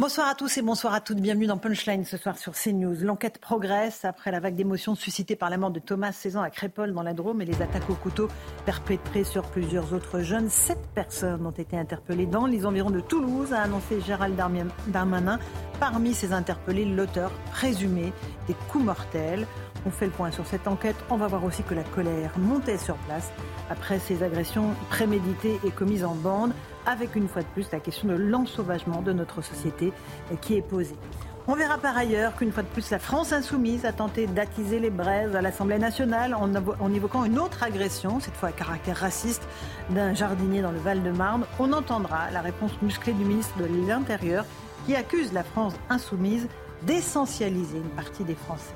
Bonsoir à tous et bonsoir à toutes. Bienvenue dans Punchline ce soir sur CNews. L'enquête progresse après la vague d'émotions suscitée par la mort de Thomas, 16 ans, à Crépole dans la Drôme et les attaques au couteau perpétrées sur plusieurs autres jeunes. Sept personnes ont été interpellées dans les environs de Toulouse, a annoncé Gérald Darmanin. Parmi ces interpellés, l'auteur présumé des coups mortels. On fait le point sur cette enquête. On va voir aussi que la colère montait sur place après ces agressions préméditées et commises en bande avec une fois de plus la question de l'ensauvagement de notre société qui est posée. On verra par ailleurs qu'une fois de plus, la France insoumise a tenté d'attiser les braises à l'Assemblée nationale en, évoquant une autre agression, cette fois à caractère raciste, d'un jardinier dans le Val-de-Marne. On entendra la réponse musclée du ministre de l'Intérieur qui accuse la France insoumise d'essentialiser une partie des Français.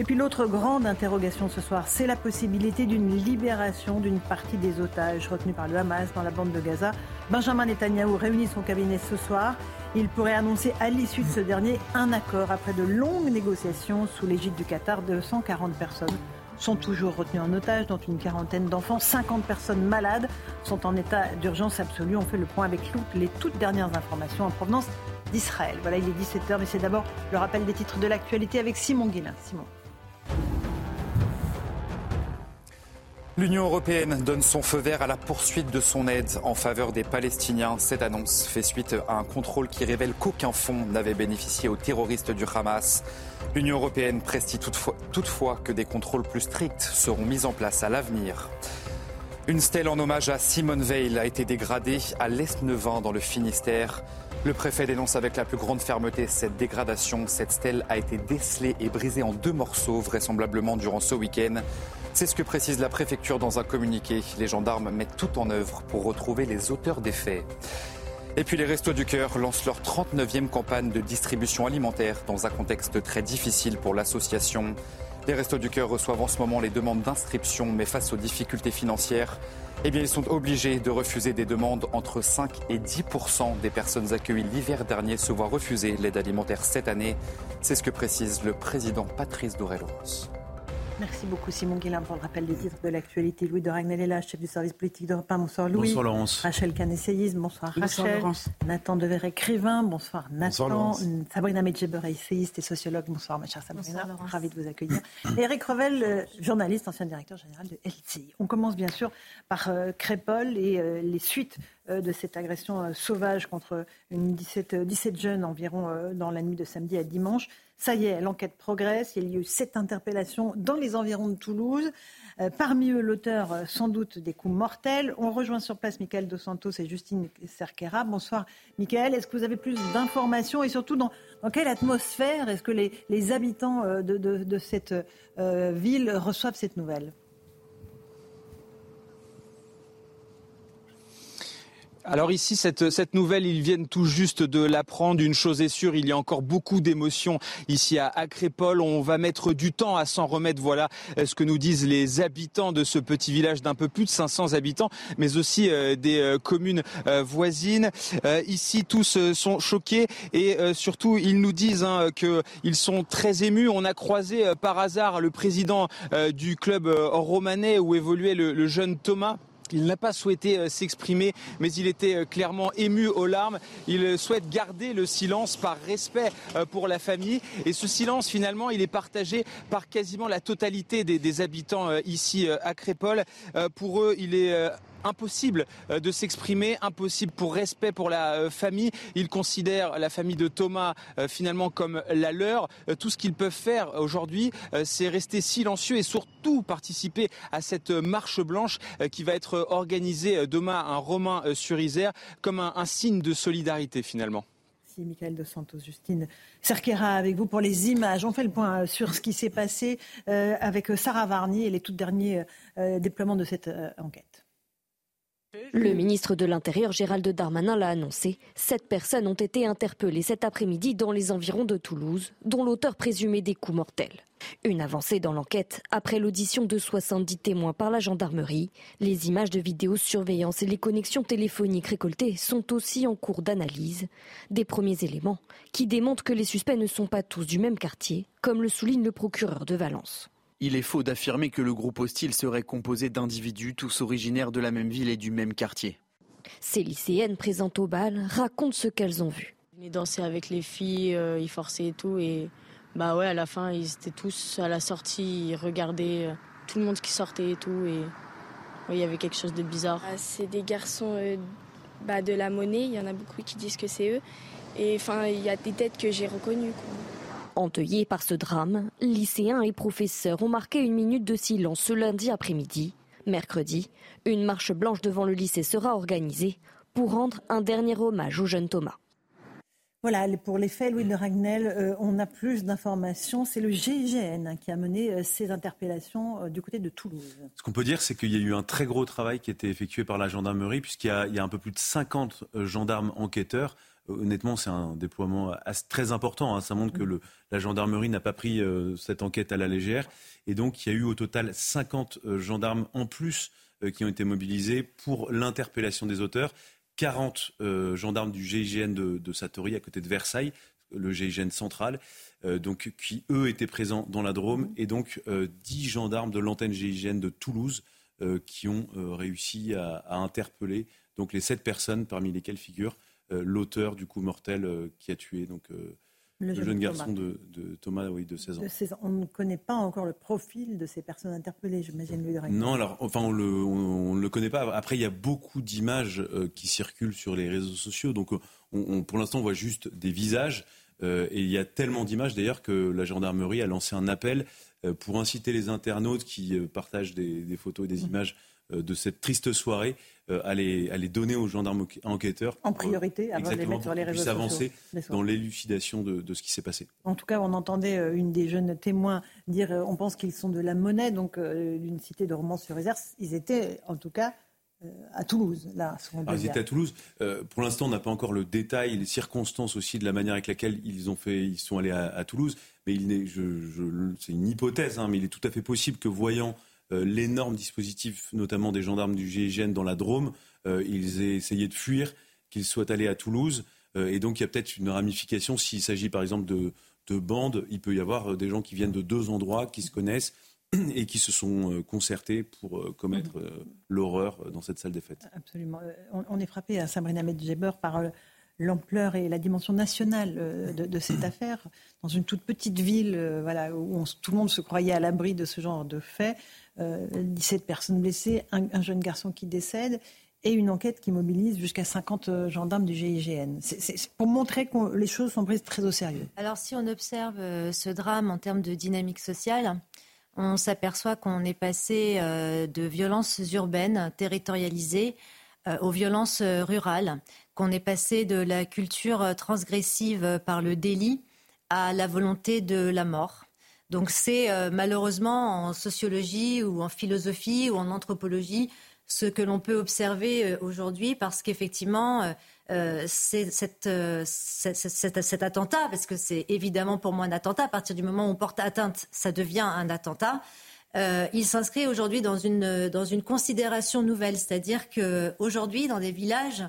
Et puis l'autre grande interrogation ce soir, c'est la possibilité d'une libération d'une partie des otages retenus par le Hamas dans la bande de Gaza. Benjamin Netanyahou réunit son cabinet ce soir. Il pourrait annoncer à l'issue de ce dernier un accord après de longues négociations sous l'égide du Qatar. de 140 personnes sont toujours retenues en otage, dont une quarantaine d'enfants. 50 personnes malades sont en état d'urgence absolue. On fait le point avec les toutes dernières informations en provenance d'Israël. Voilà, il est 17h, mais c'est d'abord le rappel des titres de l'actualité avec Simon Guillain. Simon. L'Union européenne donne son feu vert à la poursuite de son aide en faveur des Palestiniens. Cette annonce fait suite à un contrôle qui révèle qu'aucun fonds n'avait bénéficié aux terroristes du Hamas. L'Union européenne prestit toutefois, toutefois, que des contrôles plus stricts seront mis en place à l'avenir. Une stèle en hommage à Simone Veil a été dégradée à l'Est-Neuvin dans le Finistère. Le préfet dénonce avec la plus grande fermeté cette dégradation. Cette stèle a été décelée et brisée en deux morceaux, vraisemblablement durant ce week-end. C'est ce que précise la préfecture dans un communiqué. Les gendarmes mettent tout en œuvre pour retrouver les auteurs des faits. Et puis les Restos du Cœur lancent leur 39e campagne de distribution alimentaire dans un contexte très difficile pour l'association. Les Restos du Cœur reçoivent en ce moment les demandes d'inscription, mais face aux difficultés financières, eh ils sont obligés de refuser des demandes. Entre 5 et 10% des personnes accueillies l'hiver dernier se voient refuser l'aide alimentaire cette année. C'est ce que précise le président Patrice Doré-Laurence. Merci beaucoup Simon Guillain pour le rappel des titres de l'actualité. Louis de Ragnel chef du service politique d'Europe 1. Bonsoir Louis. Bonsoir Laurence. Rachel Canesséis, bonsoir, Rachel. Nathan Dever, écrivain, bonsoir Nathan. Bonsoir, Sabrina Medjeber, essayiste et sociologue, bonsoir ma chère Sabrina. Bonsoir, Ravi de vous accueillir. et Eric Revel, euh, journaliste, ancien directeur général de LCI. On commence bien sûr par euh, Crépol et euh, les suites de cette agression sauvage contre une 17, 17 jeunes environ dans la nuit de samedi à dimanche. Ça y est, l'enquête progresse. Il y a eu sept interpellations dans les environs de Toulouse. Euh, parmi eux, l'auteur, euh, sans doute, des coups mortels. On rejoint sur place Michael Dos Santos et Justine Cerquera. Bonsoir, Michael. Est-ce que vous avez plus d'informations et surtout dans, quelle atmosphère est-ce que les, habitants euh, de, cette ville reçoivent cette nouvelle? Alors ici, cette, nouvelle, ils viennent tout juste de l'apprendre. Une chose est sûre, il y a encore beaucoup d'émotions ici à Acrépole. On va mettre du temps à s'en remettre. Voilà euh, ce que nous disent les habitants de ce petit village d'un peu plus de 500 habitants, mais aussi euh, des euh, communes voisines. ici, tous sont choqués et surtout, ils nous disent hein, qu'ils sont très émus. On a croisé par hasard le président du club romanais où évoluait le jeune Thomas. Il n'a pas souhaité euh, s'exprimer, mais il était euh, clairement ému aux larmes. Il euh, souhaite garder le silence par respect pour la famille. Et ce silence, finalement, il est partagé par quasiment la totalité des, habitants ici à Crépole. Pour eux, il est impossible euh, de s'exprimer, impossible pour respect pour la euh, famille. Ils considèrent la famille de Thomas euh, finalement comme la leur. Tout ce qu'ils peuvent faire aujourd'hui, c'est rester silencieux et surtout participer à cette marche blanche qui va être organisée demain à Romain sur Isère comme un, signe de solidarité finalement. Michael de Santos, Justine Cerquera avec vous pour les images. On fait le point sur ce qui s'est passé avec Sarah Varny et les tout derniers déploiements de cette enquête. Le ministre de l'Intérieur Gérald Darmanin l'a annoncé. Sept personnes ont été interpellées cet après-midi dans les environs de Toulouse, dont l'auteur présumé des coups mortels. Une avancée dans l'enquête après l'audition de 70 témoins par la gendarmerie. Les images de vidéosurveillance et les connexions téléphoniques récoltées sont aussi en cours d'analyse. Des premiers éléments qui démontrent que les suspects ne sont pas tous du même quartier, comme le souligne le procureur de Valence. Il est faux d'affirmer que le groupe hostile serait composé d'individus tous originaires de la même ville et du même quartier. Ces lycéennes présentes au bal racontent ce qu'elles ont vu. Ils venaient danser avec les filles, euh, ils forçaient et tout. Et bah ouais, à la fin, ils étaient tous à la sortie, ils regardaient euh, tout le monde qui sortait et tout. Et il y avait quelque chose de bizarre. Ah, c'est des garçons euh, bah, de la monnaie, il y en a beaucoup qui disent que c'est eux. Et enfin, il y a des têtes que j'ai reconnues. Endeuillés par ce drame, lycéens et professeurs ont marqué une minute de silence ce lundi après-midi. Mercredi, une marche blanche devant le lycée sera organisée pour rendre un dernier hommage au jeune Thomas. Voilà, pour les faits, Louis de Ragnel, euh, on a plus d'informations. C'est le GIGN qui a mené euh, ces interpellations euh, du côté de Toulouse. Ce qu'on peut dire, c'est qu'il y a eu un très gros travail qui a été effectué par la gendarmerie, puisqu'il y, y, a un peu plus de 50 gendarmes enquêteurs honnêtement, c'est un déploiement très important. Hein. Ça montre que le, la gendarmerie n'a pas pris euh, cette enquête à la légère. Et donc, il y a eu au total 50 euh, gendarmes en plus euh, qui ont été mobilisés pour l'interpellation des auteurs. 40 gendarmes du GIGN de, de Satori, à côté de Versailles, le GIGN central, donc, qui, eux, étaient présents dans la Drôme. Et donc, 10 gendarmes de l'antenne GIGN de Toulouse qui ont réussi à, à interpeller donc, les 7 personnes, parmi lesquelles figurent l'auteur du coup mortel euh, qui a tué donc, euh, le, jeune, garçon de, Thomas oui, de 16 ans. On ne connaît pas encore le profil de ces personnes interpellées, j'imagine. Non, alors, enfin, on ne le, le connaît pas. Après, il y a beaucoup d'images qui circulent sur les réseaux sociaux. Donc, on, pour l'instant, on voit juste des visages. et il y a tellement d'images, d'ailleurs, que la gendarmerie a lancé un appel pour inciter les internautes qui partagent des, des, photos et des mmh. images euh, de cette triste soirée euh, à les, donner aux gendarmes enquêteurs. En priorité, avant de les mettre sur les réseaux sociaux. avancer dans l'élucidation de, ce qui s'est passé. En tout cas, on entendait euh, une des jeunes témoins dire on pense qu'ils sont de la monnaie, donc d'une cité de romans sur réserve. Ils étaient, en tout cas, à Toulouse. Là, ils étaient à Toulouse. pour l'instant, on n'a pas encore le détail, les circonstances aussi de la manière avec laquelle ils ont fait, ils sont allés à, Toulouse. Mais il je, c'est une hypothèse, hein, mais il est tout à fait possible que voyant euh, l'énorme dispositif, notamment des gendarmes du GIGN dans la Drôme, euh, ils aient essayé de fuir, qu'ils soient allés à Toulouse. Euh, et donc il y a peut-être une ramification. S'il s'agit par exemple de, bandes, il peut y avoir des gens qui viennent de deux endroits, qui se connaissent et qui se sont concertés pour commettre l'horreur dans cette salle des fêtes. Absolument. On est frappé à Sabrina Medjeber par l'ampleur et la dimension nationale de, cette affaire. Dans une toute petite ville voilà, où tout le monde se croyait à l'abri de ce genre de faits, 17 euh, personnes blessées, un, jeune garçon qui décède et une enquête qui mobilise jusqu'à 50 euh, gendarmes du GIGN. C'est pour montrer que les choses sont prises très au sérieux. Alors si on observe euh, ce drame en termes de dynamique sociale, on s'aperçoit qu'on est passé de violences urbaines territorialisées aux violences rurales, qu'on est passé de la culture transgressive par le délit à la volonté de la mort. Donc c'est euh, malheureusement en sociologie ou en philosophie ou en anthropologie ce que l'on peut observer euh, aujourd'hui parce qu'effectivement, euh, c'est cet attentat, parce que c'est évidemment pour moi un attentat, à partir du moment où on porte atteinte, ça devient un attentat. il s'inscrit aujourd'hui dans une, dans une considération nouvelle, c'est-à-dire qu'aujourd'hui, dans des villages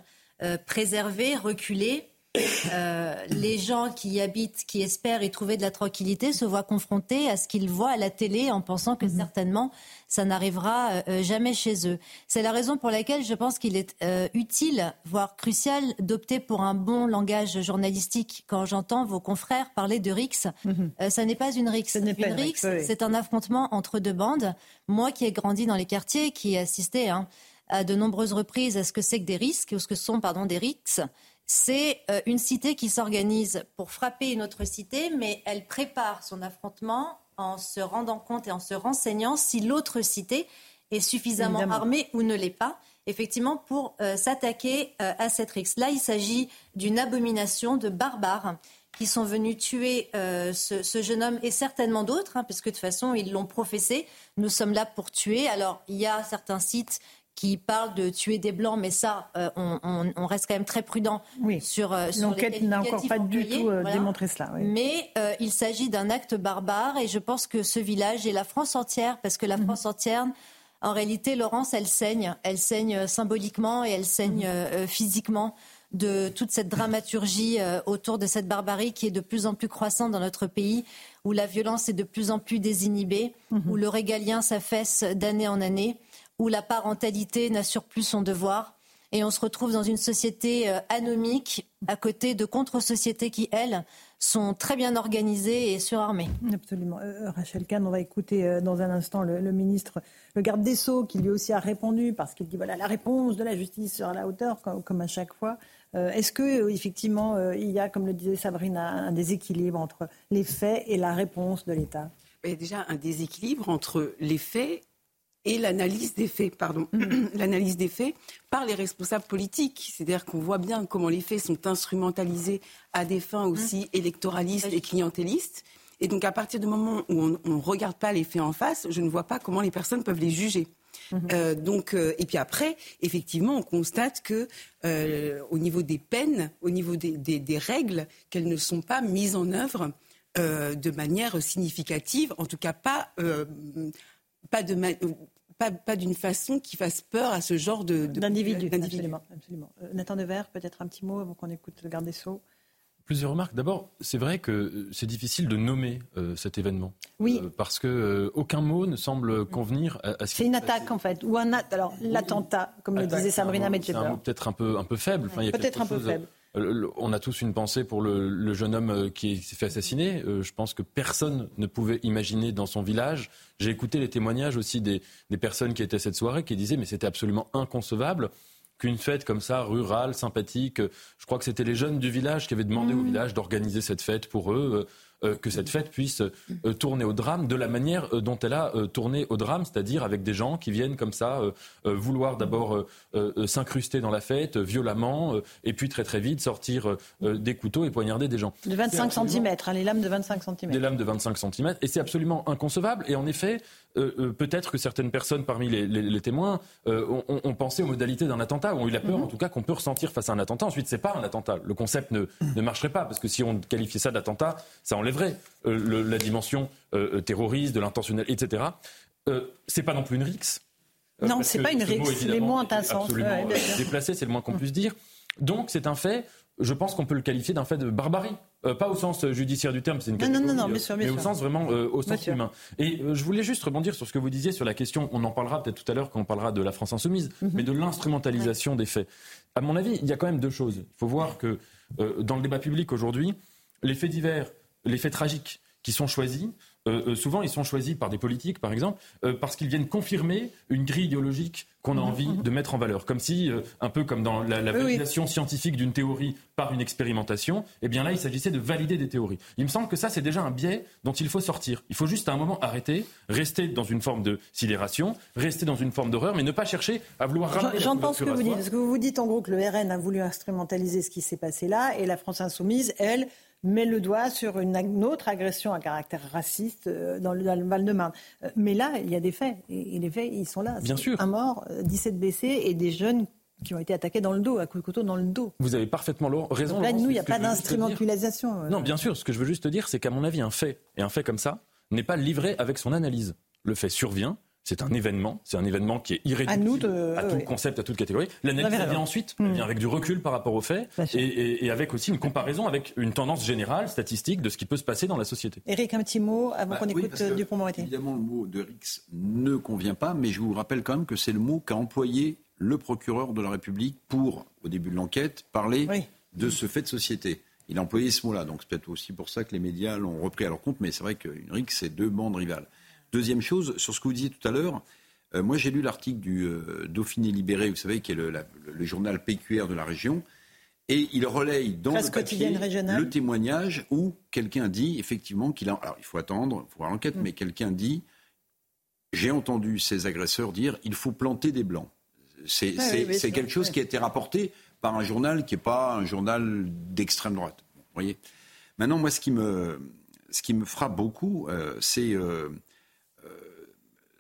préservés, reculés, euh, les gens qui y habitent, qui espèrent y trouver de la tranquillité, se voient confrontés à ce qu'ils voient à la télé en pensant que mhm. certainement ça n'arrivera euh, euh, jamais chez eux. C'est la raison pour laquelle je pense qu'il est utile, voire crucial, d'opter pour un bon langage journalistique. Quand j'entends vos confrères parler de RIX, mhm. ça n'est pas une RIX. Une RIX, c'est un affrontement entre deux bandes. Moi qui ai grandi dans les quartiers, qui ai assisté hein, à de nombreuses reprises à ce que c'est que des risques, ou ce que sont pardon, des RIX, c'est euh, une cité qui s'organise pour frapper une autre cité, mais elle prépare son affrontement en se rendant compte et en se renseignant si l'autre cité est suffisamment armée ou ne l'est pas, effectivement, pour euh, s'attaquer euh, à cette rixe. Là, il s'agit d'une abomination de barbares qui sont venus tuer ce, jeune homme et certainement d'autres, hein, puisque de toute façon, ils l'ont professé. Nous sommes là pour tuer. Alors, il y a certains sites qui parle de tuer des blancs, mais ça, euh, on, reste quand même très prudent sur, euh, sur L'enquête n'a encore pas du tout euh, démontré cela. Mais il s'agit d'un acte barbare et je pense que ce village et la France entière, parce que la mhm. France entière, en réalité, Laurence, elle saigne. Elle saigne symboliquement et elle saigne mhm. physiquement de toute cette dramaturgie autour de cette barbarie qui est de plus en plus croissante dans notre pays, où la violence est de plus en plus désinhibée, mhm. où le régalien s'affaisse d'année en année où la parentalité n'assure plus son devoir. Et on se retrouve dans une société euh, anomique à côté de contre-sociétés qui, elles, sont très bien organisées et surarmées. Absolument. Euh, euh, Rachel Kahn, on va écouter dans un instant le, ministre, le garde des Sceaux, qui lui aussi a répondu, parce qu'il dit voilà, la réponse de la justice sera à la hauteur, comme, à chaque fois. Est-ce que effectivement il y a, comme le disait Sabrina, un déséquilibre entre les faits et la réponse de l'État? Il y a déjà un déséquilibre entre les faits et l'analyse des faits, pardon, l'analyse des faits par les responsables politiques. C'est-à-dire qu'on voit bien comment les faits sont instrumentalisés à des fins aussi mmh. électoralistes et clientélistes. Et donc, à partir du moment où on ne regarde pas les faits en face, je ne vois pas comment les personnes peuvent les juger. Mmh. Euh, donc, euh, et puis après, effectivement, on constate que euh, au niveau des peines, au niveau des, des règles, qu'elles ne sont pas mises en œuvre de manière significative, en tout cas pas pas de pas, d'une façon qui fasse peur à ce genre de, d'individus. Absolument, absolument. Euh, Nathan Devers, peut-être un petit mot avant qu'on écoute le garde des Sceaux. Plusieurs remarques. D'abord, c'est vrai que euh, c'est difficile de nommer euh, cet événement. Oui. parce que aucun mot ne semble convenir à, ce C'est une attaque en fait, ou un alors l'attentat, comme le disait Sabrina Medjeber. C'est un mot peut-être un peu un peu faible. peut-être un peu faible. On a tous une pensée pour le, jeune homme euh, qui s'est fait assassiner. Euh, je pense que personne ne pouvait imaginer dans son village. J'ai écouté les témoignages aussi des, personnes qui étaient à cette soirée qui disaient mais c'était absolument inconcevable qu'une fête comme ça, rurale, sympathique, je crois que c'était les jeunes du village qui avaient demandé au mmh. village d'organiser cette fête pour eux. Euh, que cette fête puisse euh, tourner au drame de la manière euh, dont elle a tourné au drame, c'est-à-dire avec des gens qui viennent comme ça vouloir d'abord s'incruster dans la fête violemment et puis très très vite sortir des couteaux et poignarder des gens. De 25 cm, hein, les lames de 25 cm. Des lames de 25 cm et c'est absolument inconcevable et en effet peut-être que certaines personnes parmi les, témoins ont, pensé aux modalités d'un attentat, ou ont eu la peur mhm. en tout cas qu'on peut ressentir face à un attentat. Ensuite, c'est pas un attentat. Le concept ne, ne marcherait pas parce que si on qualifiait ça d'attentat, ça enlève vrai, euh, la dimension euh, euh, terroriste, de l'intentionnel, etc. c'est pas non plus une rixe. non, c'est pas une rixe. Les mots ont un sens. déplacé, c'est le moins qu'on puisse dire. Donc c'est un fait. Je pense qu'on peut le qualifier d'un fait de barbarie. pas au sens judiciaire du terme, c'est une non, non, non, mais au sens vraiment au sens humain. Et je voulais juste rebondir sur ce que vous disiez sur la question, on en parlera peut-être tout à l'heure quand on parlera de la France insoumise, mhm. mais de l'instrumentalisation des faits. À mon avis, il y a quand même deux choses. Il faut voir que dans le débat public aujourd'hui, les faits divers les faits tragiques qui sont choisis, euh, euh, souvent ils sont choisis par des politiques, par exemple, euh, parce qu'ils viennent confirmer une grille idéologique qu'on a envie de mettre en valeur. Comme si, un peu comme dans la, validation scientifique d'une théorie par une expérimentation, eh bien là, il s'agissait de valider des théories. Il me semble que ça, c'est déjà un biais dont il faut sortir. Il faut juste à un moment arrêter, rester dans une forme de sidération, rester dans une forme d'horreur, mais ne pas chercher à vouloir ramener J'entends ce que vous dites. Parce que vous vous dites en gros que le RN a voulu instrumentaliser ce qui s'est passé là, et la France insoumise, elle, met le doigt sur une, autre agression à caractère raciste euh, dans le, Val-de-Marne. Euh, mais là, il y a des faits. Et, les faits, ils sont là. Bien sûr. Un mort, 17 euh, blessés et des jeunes qui ont été attaqués dans le dos, à coups de couteau dans le dos. Vous avez parfaitement raison. là, nous, il n'y a pas d'instrumentalisation. Non, bien sûr. Ce que je veux juste dire, c'est qu'à mon avis, un fait, et un fait comme ça, n'est pas livré avec son analyse. Le fait survient, c'est un événement, c'est un événement qui est irréductible à, tout concept, à toute catégorie. L'analyse vient ensuite, elle vient avec du recul par rapport aux faits et, avec aussi une comparaison avec une tendance générale, statistique, de ce qui peut se passer dans la société. Eric, un petit mot avant bah qu'on écoute euh, Dupont-Moretti. Évidemment, le mot de Rix ne convient pas, mais je vous rappelle quand même que c'est le mot qu'a employé le procureur de la République pour, au début de l'enquête, parler de ce fait de société. Il a employé ce mot-là, donc c'est peut-être aussi pour ça que les médias l'ont repris à leur compte, mais c'est vrai qu'une RIC, c'est deux bandes rivales. Deuxième chose, sur ce que vous disiez tout à l'heure, euh, moi j'ai lu l'article du euh, Dauphiné Libéré, vous savez, qui est le, journal PQR de la région, et il relaye dans le papier le témoignage où quelqu'un dit effectivement qu'il a... Alors il faut attendre, il faut voir l'enquête, mm. mais quelqu'un dit, j'ai entendu ces agresseurs dire, il faut planter des blancs. C'est quelque chose qui a été rapporté par un journal qui n'est pas un journal d'extrême droite. Vous voyez? Maintenant, moi, ce qui me, ce qui me frappe beaucoup, euh, c'est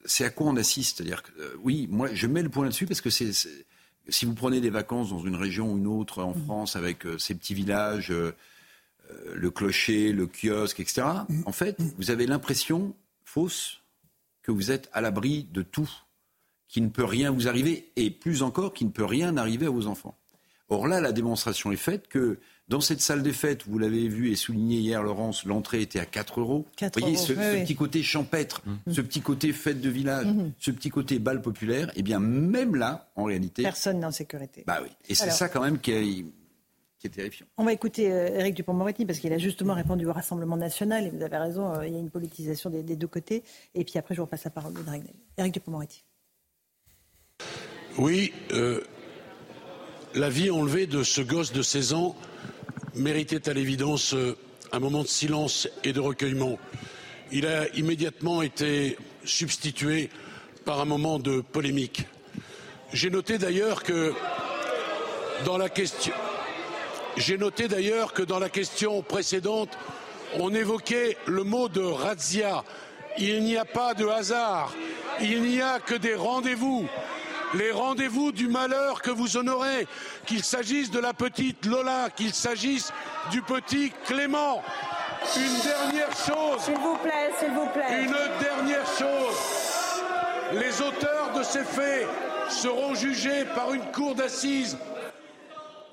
c'est à quoi on assiste? C'est-à-dire que, euh, oui, moi, je mets le point là-dessus parce que c'est, si vous prenez des vacances dans une région ou une autre en France avec ces petits villages, le clocher, le kiosque, etc., en fait, vous avez l'impression fausse que vous êtes à l'abri de tout, qu'il ne peut rien vous arriver, et plus encore, qu'il ne peut rien arriver à vos enfants. Or là, la démonstration est faite que dans cette salle des fêtes, vous l'avez vu et souligné hier, Laurence, l'entrée était à 4 euros. vous voyez, ce, petit côté champêtre, mmh. ce petit côté fête de village, mmh. ce petit côté bal populaire, eh bien, même là, en réalité. Personne n'est en sécurité. Bah oui. Et c'est ça, quand même, qui est, terrifiant. On va écouter Eric euh, Dupont-Moretti parce qu'il a justement répondu au Rassemblement national et vous avez raison, euh, il y a une politisation des, deux côtés. Et puis après, je vous repasse la parole de Eric Dupont-Moretti. Oui, euh, la vie enlevée de ce gosse de 16 ans méritait à l'évidence euh, un moment de silence et de recueillement. Il a immédiatement été substitué par un moment de polémique. J'ai noté d'ailleurs que dans la question j'ai noté d'ailleurs que dans la question précédente, on évoquait le mot de razzia. Il n'y a pas de hasard, il n'y a que des rendez-vous les rendez-vous du malheur que vous honorez, qu'il s'agisse de la petite Lola, qu'il s'agisse du petit Clément. Une dernière chose. S'il vous plaît, s'il vous plaît. Une dernière chose. Les auteurs de ces faits seront jugés par une cour d'assises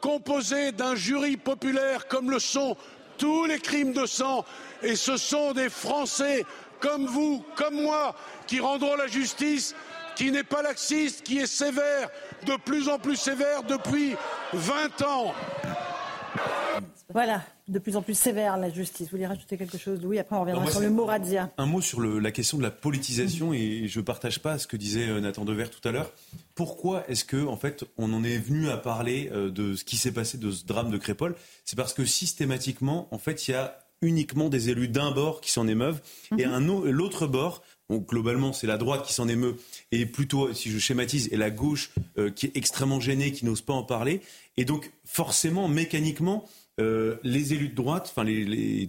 composée d'un jury populaire comme le sont tous les crimes de sang. Et ce sont des Français comme vous, comme moi, qui rendront la justice qui n'est pas laxiste, qui est sévère, de plus en plus sévère depuis 20 ans. Voilà, de plus en plus sévère la justice. Vous voulez rajouter quelque chose, Louis Après, on reviendra sur le mot razzia. Un mot sur la question de la politisation, et je ne partage pas ce que disait euh, Nathan Dever tout à l'heure. Pourquoi est-ce que, en fait, on en est venu à parler euh, de ce qui s'est passé de ce drame de Crépole? C'est parce que systématiquement, en fait, il y a uniquement des élus d'un bord qui s'en émeuvent et mhm. l'autre bord donc globalement, c'est la droite qui s'en émeut, et plutôt, si je schématise, et la gauche euh, qui est extrêmement gênée, qui n'ose pas en parler. Et donc, forcément, mécaniquement, euh, les élus de droite, enfin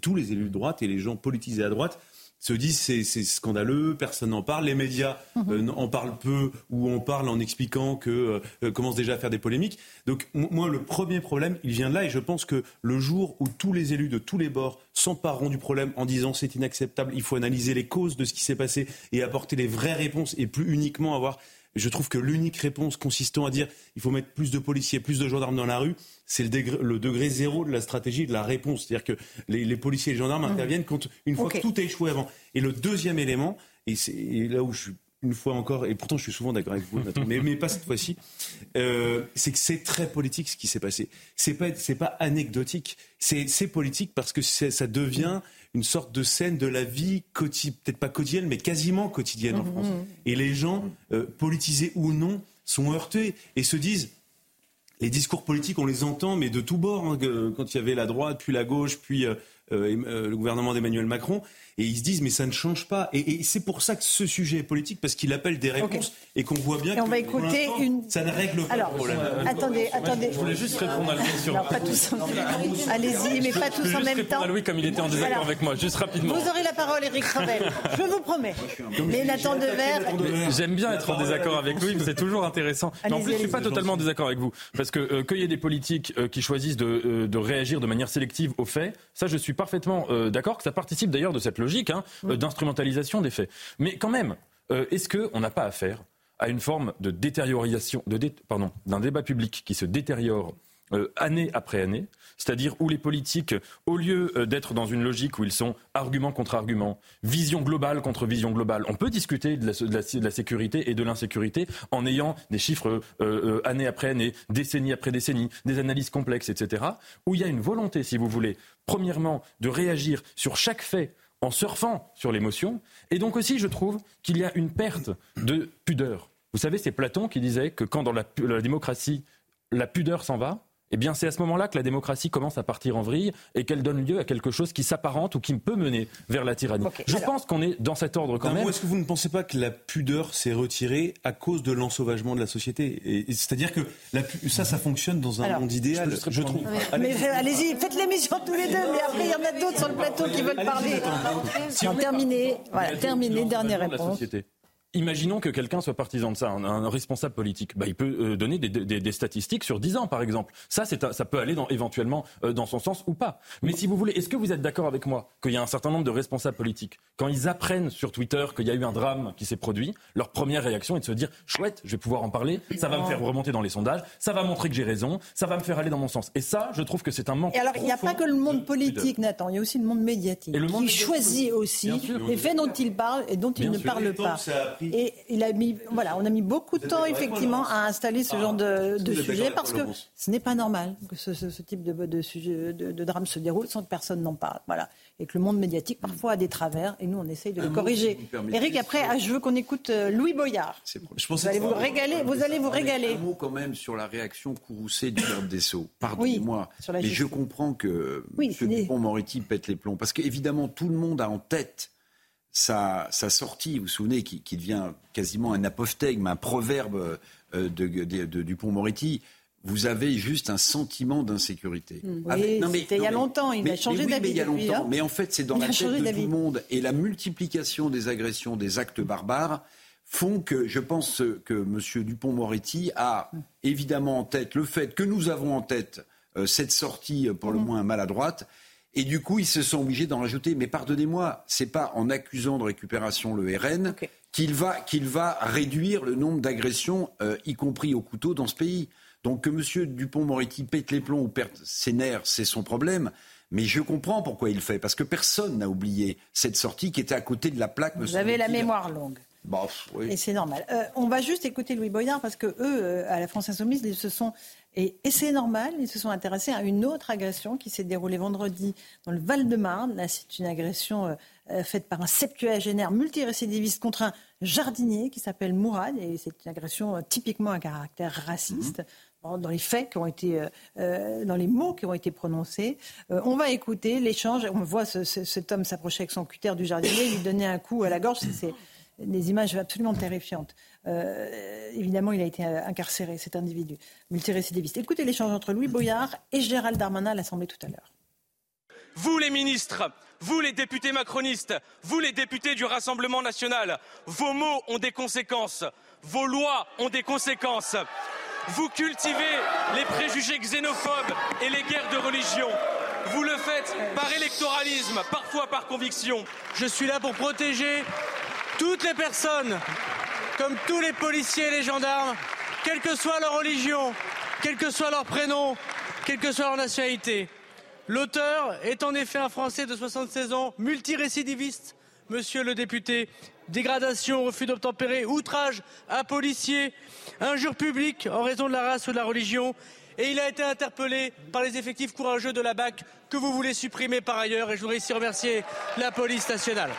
tous les élus de droite et les gens politisés à droite se disent c'est, c'est scandaleux, personne n'en parle, les médias mhm. euh, en parlent peu ou en parlent en expliquant que euh, commencent déjà à faire des polémiques. Donc moi le premier problème, il vient de là et je pense que le jour où tous les élus de tous les bords s'empareront du problème en disant c'est inacceptable, il faut analyser les causes de ce qui s'est passé et apporter les vraies réponses et plus uniquement avoir je trouve que l'unique réponse consistant à dire il faut mettre plus de policiers, plus de gendarmes dans la rue, c'est le degré, zéro de la stratégie, de la réponse. C'est-à-dire que les, policiers et les gendarmes mmh. interviennent quand, une fois que tout a échoué avant. Et le deuxième élément, et c'est là où je suis une fois encore, et pourtant je suis souvent d'accord avec vous, mais, mais, pas cette fois-ci, euh, c'est que c'est très politique ce qui s'est passé. C'est pas, c'est pas anecdotique. C'est politique parce que ça devient une sorte de scène de la vie peut-être pas quotidienne, mais quasiment quotidienne en mmh, France. Mmh. Et les gens, euh, politisés ou non, sont heurtés et se disent les discours politiques, on les entend, mais de tous bords. Hein, quand il y avait la droite, puis la gauche, puis euh, le gouvernement d'Emmanuel Macron, et ils se disent mais ça ne change pas. Et, c'est pour ça que ce sujet est politique parce qu'il appelle des réponses et qu'on voit bien et que on va écouter une... ça ne règle pas Alors, le problème. attendez, attendez. Je voulais juste répondre à la question. pas tous. En... Allez-y, mais pas tous en même temps. À Louis comme il était en désaccord avec moi, juste rapidement. Vous aurez la parole, Eric Revel. Je vous promets. Mais Nathan Dever. J'aime bien être en désaccord avec Louis, c'est toujours intéressant. Mais en plus, je suis pas totalement en désaccord avec vous parce que euh, qu'il y ait des politiques euh, qui choisissent de, euh, de, réagir de manière sélective aux faits, ça, je suis parfaitement euh, d'accord que ça participe d'ailleurs de cette logique hein, instrumentalisation des faits. Mais quand même, euh, est-ce qu'on n'a pas affaire à une forme de détérioration, de pardon, d'un débat public qui se détériore euh, année après année, c'est-à-dire où les politiques, au lieu euh, d'être dans une logique où ils sont argument contre argument, vision globale contre vision globale, on peut discuter de la, sécurité et de l'insécurité en ayant des chiffres année après année, décennie après décennie, des analyses complexes, etc., où il y a une volonté, si vous voulez, premièrement, de réagir sur chaque fait en surfant sur l'émotion. Et donc aussi, je trouve qu'il y a une perte de pudeur. Vous savez, c'est Platon qui disait que quand dans la, démocratie, la pudeur s'en va, eh bien, c'est à ce moment-là que la démocratie commence à partir en vrille et qu'elle donne lieu à quelque chose qui s'apparente ou qui peut mener vers la tyrannie. je pense qu'on est dans cet ordre quand même. Est-ce que vous ne pensez pas que la pudeur s'est retirée à cause de l'ensauvagement de la société C'est-à-dire que ça, ça fonctionne dans un monde idéal, je, trouve. Allez-y, faites l'émission tous les deux, mais après, il y en a d'autres sur le plateau qui veulent parler. Terminé, voilà, terminé, dernière réponse Imaginons que quelqu'un soit partisan de ça, un, responsable politique. Bah, il peut euh, donner des, des, des, statistiques sur 10 ans, par exemple. Ça, ça peut aller dans, éventuellement euh, dans son sens ou pas. Mais si vous voulez, est-ce que vous êtes d'accord avec moi qu'il y a un certain nombre de responsables politiques, quand ils apprennent sur Twitter qu'il y a eu un drame qui s'est produit, leur première réaction est de se dire chouette, je vais pouvoir en parler, ça va me faire remonter dans les sondages, ça va montrer que j'ai raison, ça va me faire aller dans mon sens. Et ça, je trouve que c'est un manque. Et alors, il n'y a pas que le monde politique, Nathan, il y a aussi le monde médiatique et le monde qui choisit aussi les faits dont il parle et dont il ne parle pas. Et il a mis, voilà, on a mis beaucoup de temps effectivement à installer ce genre de, de sujet parce que ce n'est pas normal que ce, ce, type de, de, sujet, de, drame se déroule sans que personne n'en parle. Voilà. Et que le monde médiatique parfois a des travers et nous on essaye de le corriger. Eric, après, ah, je veux qu'on écoute euh, Louis Boyard. vous allez vous régaler. Vous allez vous régaler. Un mot quand même sur la réaction courroucée du garde des Sceaux. Pardonnez-moi, mais je comprends que oui, M. Dupont-Moretti pète les plombs parce qu'évidemment tout le monde a en tête sa, sortie, vous vous souvenez, qui, devient quasiment un apophthegme, un proverbe euh, de, Dupont-Moretti, vous avez juste un sentiment d'insécurité. Hmm. Ah, oui, c'était il y a longtemps, il a changé d'avis. Mais, hein. mais en fait, c'est dans la tête de tout le monde. Et la multiplication des agressions, des actes barbares, font que je pense que M. Dupont-Moretti a évidemment en tête le fait que nous avons en tête euh, cette sortie, pour le hmm. moins maladroite, et du coup, ils se sont obligés d'en rajouter. Mais pardonnez-moi, c'est pas en accusant de récupération le RN qu'il va, qu'il va réduire le nombre d'agressions, euh, y compris au couteau, dans ce pays. Donc que M. Dupont-Moretti pète les plombs ou perde ses nerfs, c'est son problème. Mais je comprends pourquoi il le fait, parce que personne n'a oublié cette sortie qui était à côté de la plaque. Vous avez la mémoire longue. Bah, oui. Et c'est normal. Euh, on va juste écouter Louis Boyard parce que eux, euh, à la France Insoumise, ils se sont et, c'est normal, ils se sont intéressés à une autre agression qui s'est déroulée vendredi dans le Val-de-Marne. Là, c'est une agression euh, euh, faite par un septuagénaire multirécidiviste contre un jardinier qui s'appelle Mourad. Et c'est une agression euh, typiquement à caractère raciste. Mhm. Dans les faits qui ont été, dans les mots qui ont été prononcés. on va écouter l'échange. On voit cet homme s'approcher avec son cutter du jardinier, lui donner un coup à la gorge. C'est des images absolument terrifiantes. Euh, évidemment, il a été incarcéré, cet individu, multirécidiviste. Écoutez l'échange entre Louis Boyard et Gérald Darmanin à l'Assemblée tout à l'heure. Vous les ministres, vous les députés macronistes, vous les députés du Rassemblement national, vos mots ont des conséquences, vos lois ont des conséquences. Vous cultivez les préjugés xénophobes et les guerres de religion. Vous le faites par électoralisme, parfois par conviction. Je suis là pour protéger toutes les personnes comme tous les policiers et les gendarmes, quelle que soit leur religion, quel que soit leur prénom, quelle que soit leur nationalité. L'auteur est en effet un Français de 76 ans, multirécidiviste, monsieur le député. Dégradation, refus d'obtempérer, outrage à policier, injure publique en raison de la race ou de la religion. Et il a été interpellé par les effectifs courageux de la BAC que vous voulez supprimer par ailleurs. Et je voudrais ici remercier la police nationale.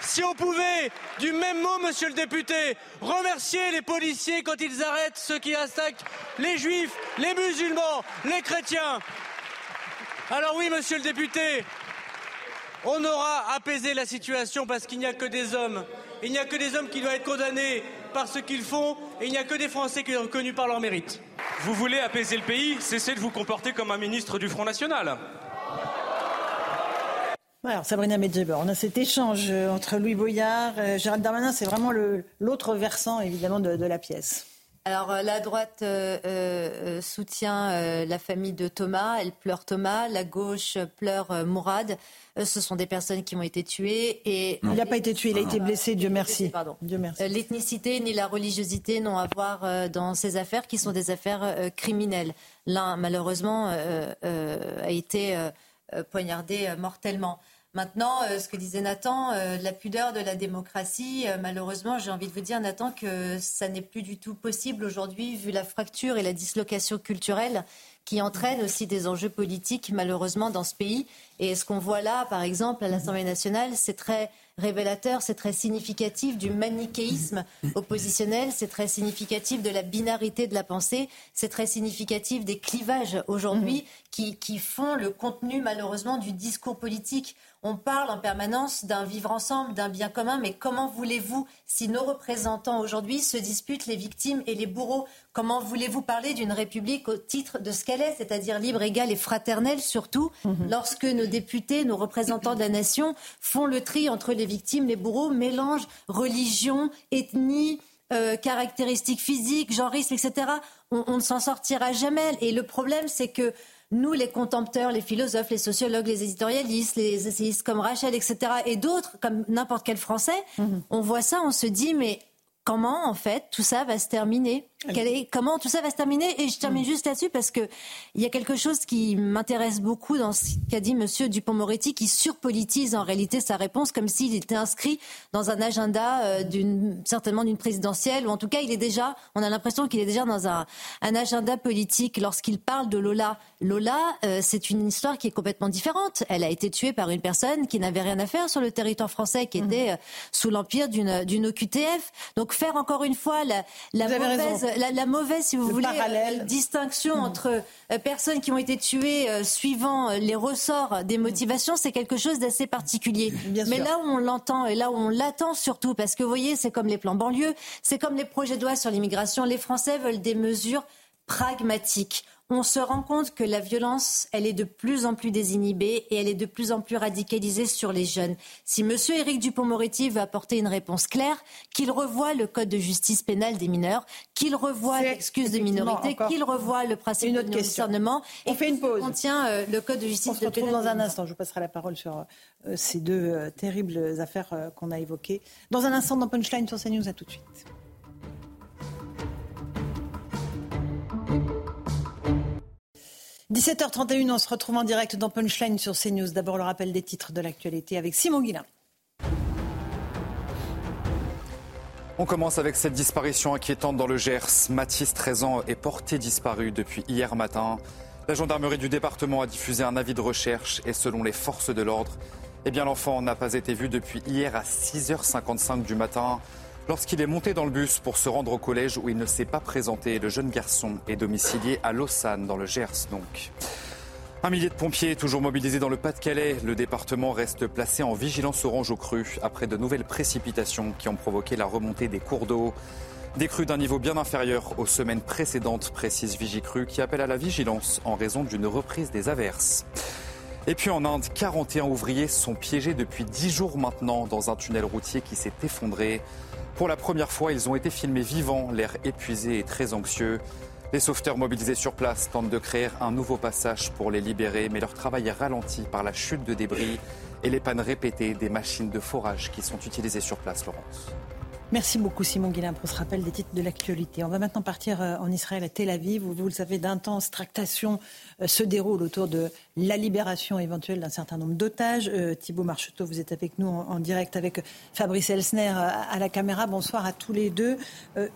Si on pouvait, du même mot, monsieur le député, remercier les policiers quand ils arrêtent ceux qui attaquent les juifs, les musulmans, les chrétiens. Alors oui, monsieur le député, on aura apaisé la situation parce qu'il n'y a que des hommes. Il n'y a que des hommes qui doivent être condamnés par ce qu'ils font et il n'y a que des Français qui sont reconnus par leur mérite. Vous voulez apaiser le pays Cessez de vous comporter comme un ministre du Front National. Alors, Sabrina Medjeber, on a cet échange euh, entre Louis Boyard, euh, Gérald Darmanin, c'est vraiment l'autre versant évidemment de, la pièce. Alors euh, la droite soutient la famille de Thomas, elle pleure Thomas, la gauche pleure Mourad. ce sont des personnes qui ont été tuées et il n'a pas été tué, il a été blessé, Dieu merci. Pardon. Dieu merci. L'ethnicité ni la religiosité n'ont à voir dans ces affaires qui sont des affaires criminelles. L'un malheureusement a été poignardé mortellement. Maintenant, euh, ce que disait Nathan, euh, la pudeur de la démocratie, euh, malheureusement, j'ai envie de vous dire, Nathan, que ça n'est plus du tout possible aujourd'hui, vu la fracture et la dislocation culturelle qui entraîne aussi des enjeux politiques, malheureusement, dans ce pays. Et ce qu'on voit là, par exemple, à l'Assemblée nationale, c'est très révélateur, c'est très significatif du manichéisme oppositionnel, c'est très significatif de la binarité de la pensée, c'est très significatif des clivages aujourd'hui qui, qui font le contenu, malheureusement, du discours politique. On parle en permanence d'un vivre ensemble, d'un bien commun, mais comment voulez-vous, si nos représentants aujourd'hui se disputent les victimes et les bourreaux, comment voulez-vous parler d'une république au titre de ce qu'elle est, c'est-à-dire libre, égale et fraternelle surtout, mhm. lorsque nos députés, nos représentants de la nation font le tri entre les victimes, les bourreaux, mélangent religion, ethnie, euh, caractéristiques physiques, genrisme, etc. On, on ne s'en sortira jamais. Et le problème, c'est que nous, les contempteurs, les philosophes, les sociologues, les éditorialistes, les essayistes comme Rachel, etc., et d'autres, comme n'importe quel Français, mhm. on voit ça, on se dit, mais comment en fait tout ça va se terminer? Comment tout ça va se terminer? Et je termine mm. juste là-dessus parce que il y a quelque chose qui m'intéresse beaucoup dans ce qu'a dit Monsieur Dupont-Moretti, qui surpolitise en réalité sa réponse comme s'il était inscrit dans un agenda euh, d'une certainement d'une présidentielle ou en tout cas il est déjà, on a l'impression qu'il est déjà dans un, un agenda politique lorsqu'il parle de Lola. Lola, euh, c'est une histoire qui est complètement différente. Elle a été tuée par une personne qui n'avait rien à faire sur le territoire français, qui mm. était euh, sous l'empire d'une d'une OQTF. Donc faire encore une fois la, la mauvaise la, mauvaise, si vous voulez, euh, distinction hmm. entre euh, personnes qui ont été tuées euh, suivant les ressorts des motivations, c'est quelque chose d'assez particulier. Mais là où on l'entend et là où on l'attend surtout, parce que vous voyez, c'est comme les plans banlieues, c'est comme les projets de loi sur l'immigration, les Français veulent des mesures pragmatiques on se rend compte que la violence, elle est de plus en plus désinhibée et elle est de plus en plus radicalisée sur les jeunes. Si M. Éric Dupont-Moretti veut apporter une réponse claire, qu'il revoie le code de justice pénale des mineurs, qu'il revoie l'excuse de minorité, qu'il revoie le principe de discernement. On fait une pause. contient euh, le code de justice. On se retrouve dans un instant. Je vous passerai la parole sur euh, ces deux euh, terribles affaires qu'on a évoquées. Dans un instant, dans Punchline sur CNews, à tout de suite. 17h31, on se retrouve en direct dans Punchline sur CNews. D'abord le rappel des titres de l'actualité avec Simon Guillain. On commence avec cette disparition inquiétante dans le Gers. Mathis, 13 ans, est porté disparu depuis hier matin. La gendarmerie du département a diffusé un avis de recherche et selon les forces de l'ordre, eh l'enfant n'a pas été vu depuis hier à 6h55 du matin. Lorsqu'il est monté dans le bus pour se rendre au collège où il ne s'est pas présenté, le jeune garçon est domicilié à Lausanne, dans le Gers donc. Un millier de pompiers toujours mobilisés dans le Pas-de-Calais. Le département reste placé en vigilance orange au cru après de nouvelles précipitations qui ont provoqué la remontée des cours d'eau. Des crues d'un niveau bien inférieur aux semaines précédentes, précise Vigicru, qui appelle à la vigilance en raison d'une reprise des averses. Et puis en Inde, 41 ouvriers sont piégés depuis 10 jours maintenant dans un tunnel routier qui s'est effondré. Pour la première fois, ils ont été filmés vivants, l'air épuisé et très anxieux. Les sauveteurs mobilisés sur place tentent de créer un nouveau passage pour les libérer, mais leur travail est ralenti par la chute de débris et les pannes répétées des machines de forage qui sont utilisées sur place, Laurence. Merci beaucoup Simon Guillain pour ce rappel des titres de l'actualité. On va maintenant partir euh, en Israël, à Tel Aviv, où vous le savez, d'intenses tractations euh, se déroulent autour de la libération éventuelle d'un certain nombre d'otages. Euh, Thibault Marcheteau, vous êtes avec nous en, direct avec Fabrice Elsner à, la caméra. Bonsoir à tous les deux.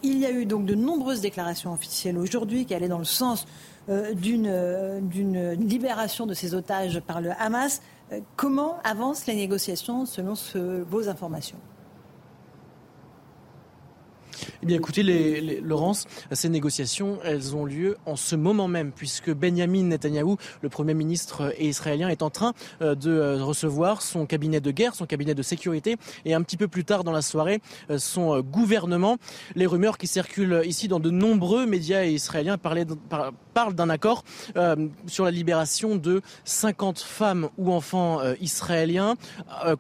il y a eu donc de nombreuses déclarations officielles aujourd'hui qui allaient dans le sens d'une libération de ces otages par le Hamas. comment avancent les négociations selon vos informations? Eh bien, écoutez, les, Laurence, ces négociations, elles ont lieu en ce moment même, puisque Benjamin Netanyahou, le Premier ministre israélien, est en train euh, de euh, recevoir son cabinet de guerre, son cabinet de sécurité, et un petit peu plus tard dans la soirée, euh, son gouvernement. Les rumeurs qui circulent ici dans de nombreux médias israéliens parlent d'un accord sur la libération de 50 femmes ou enfants israéliens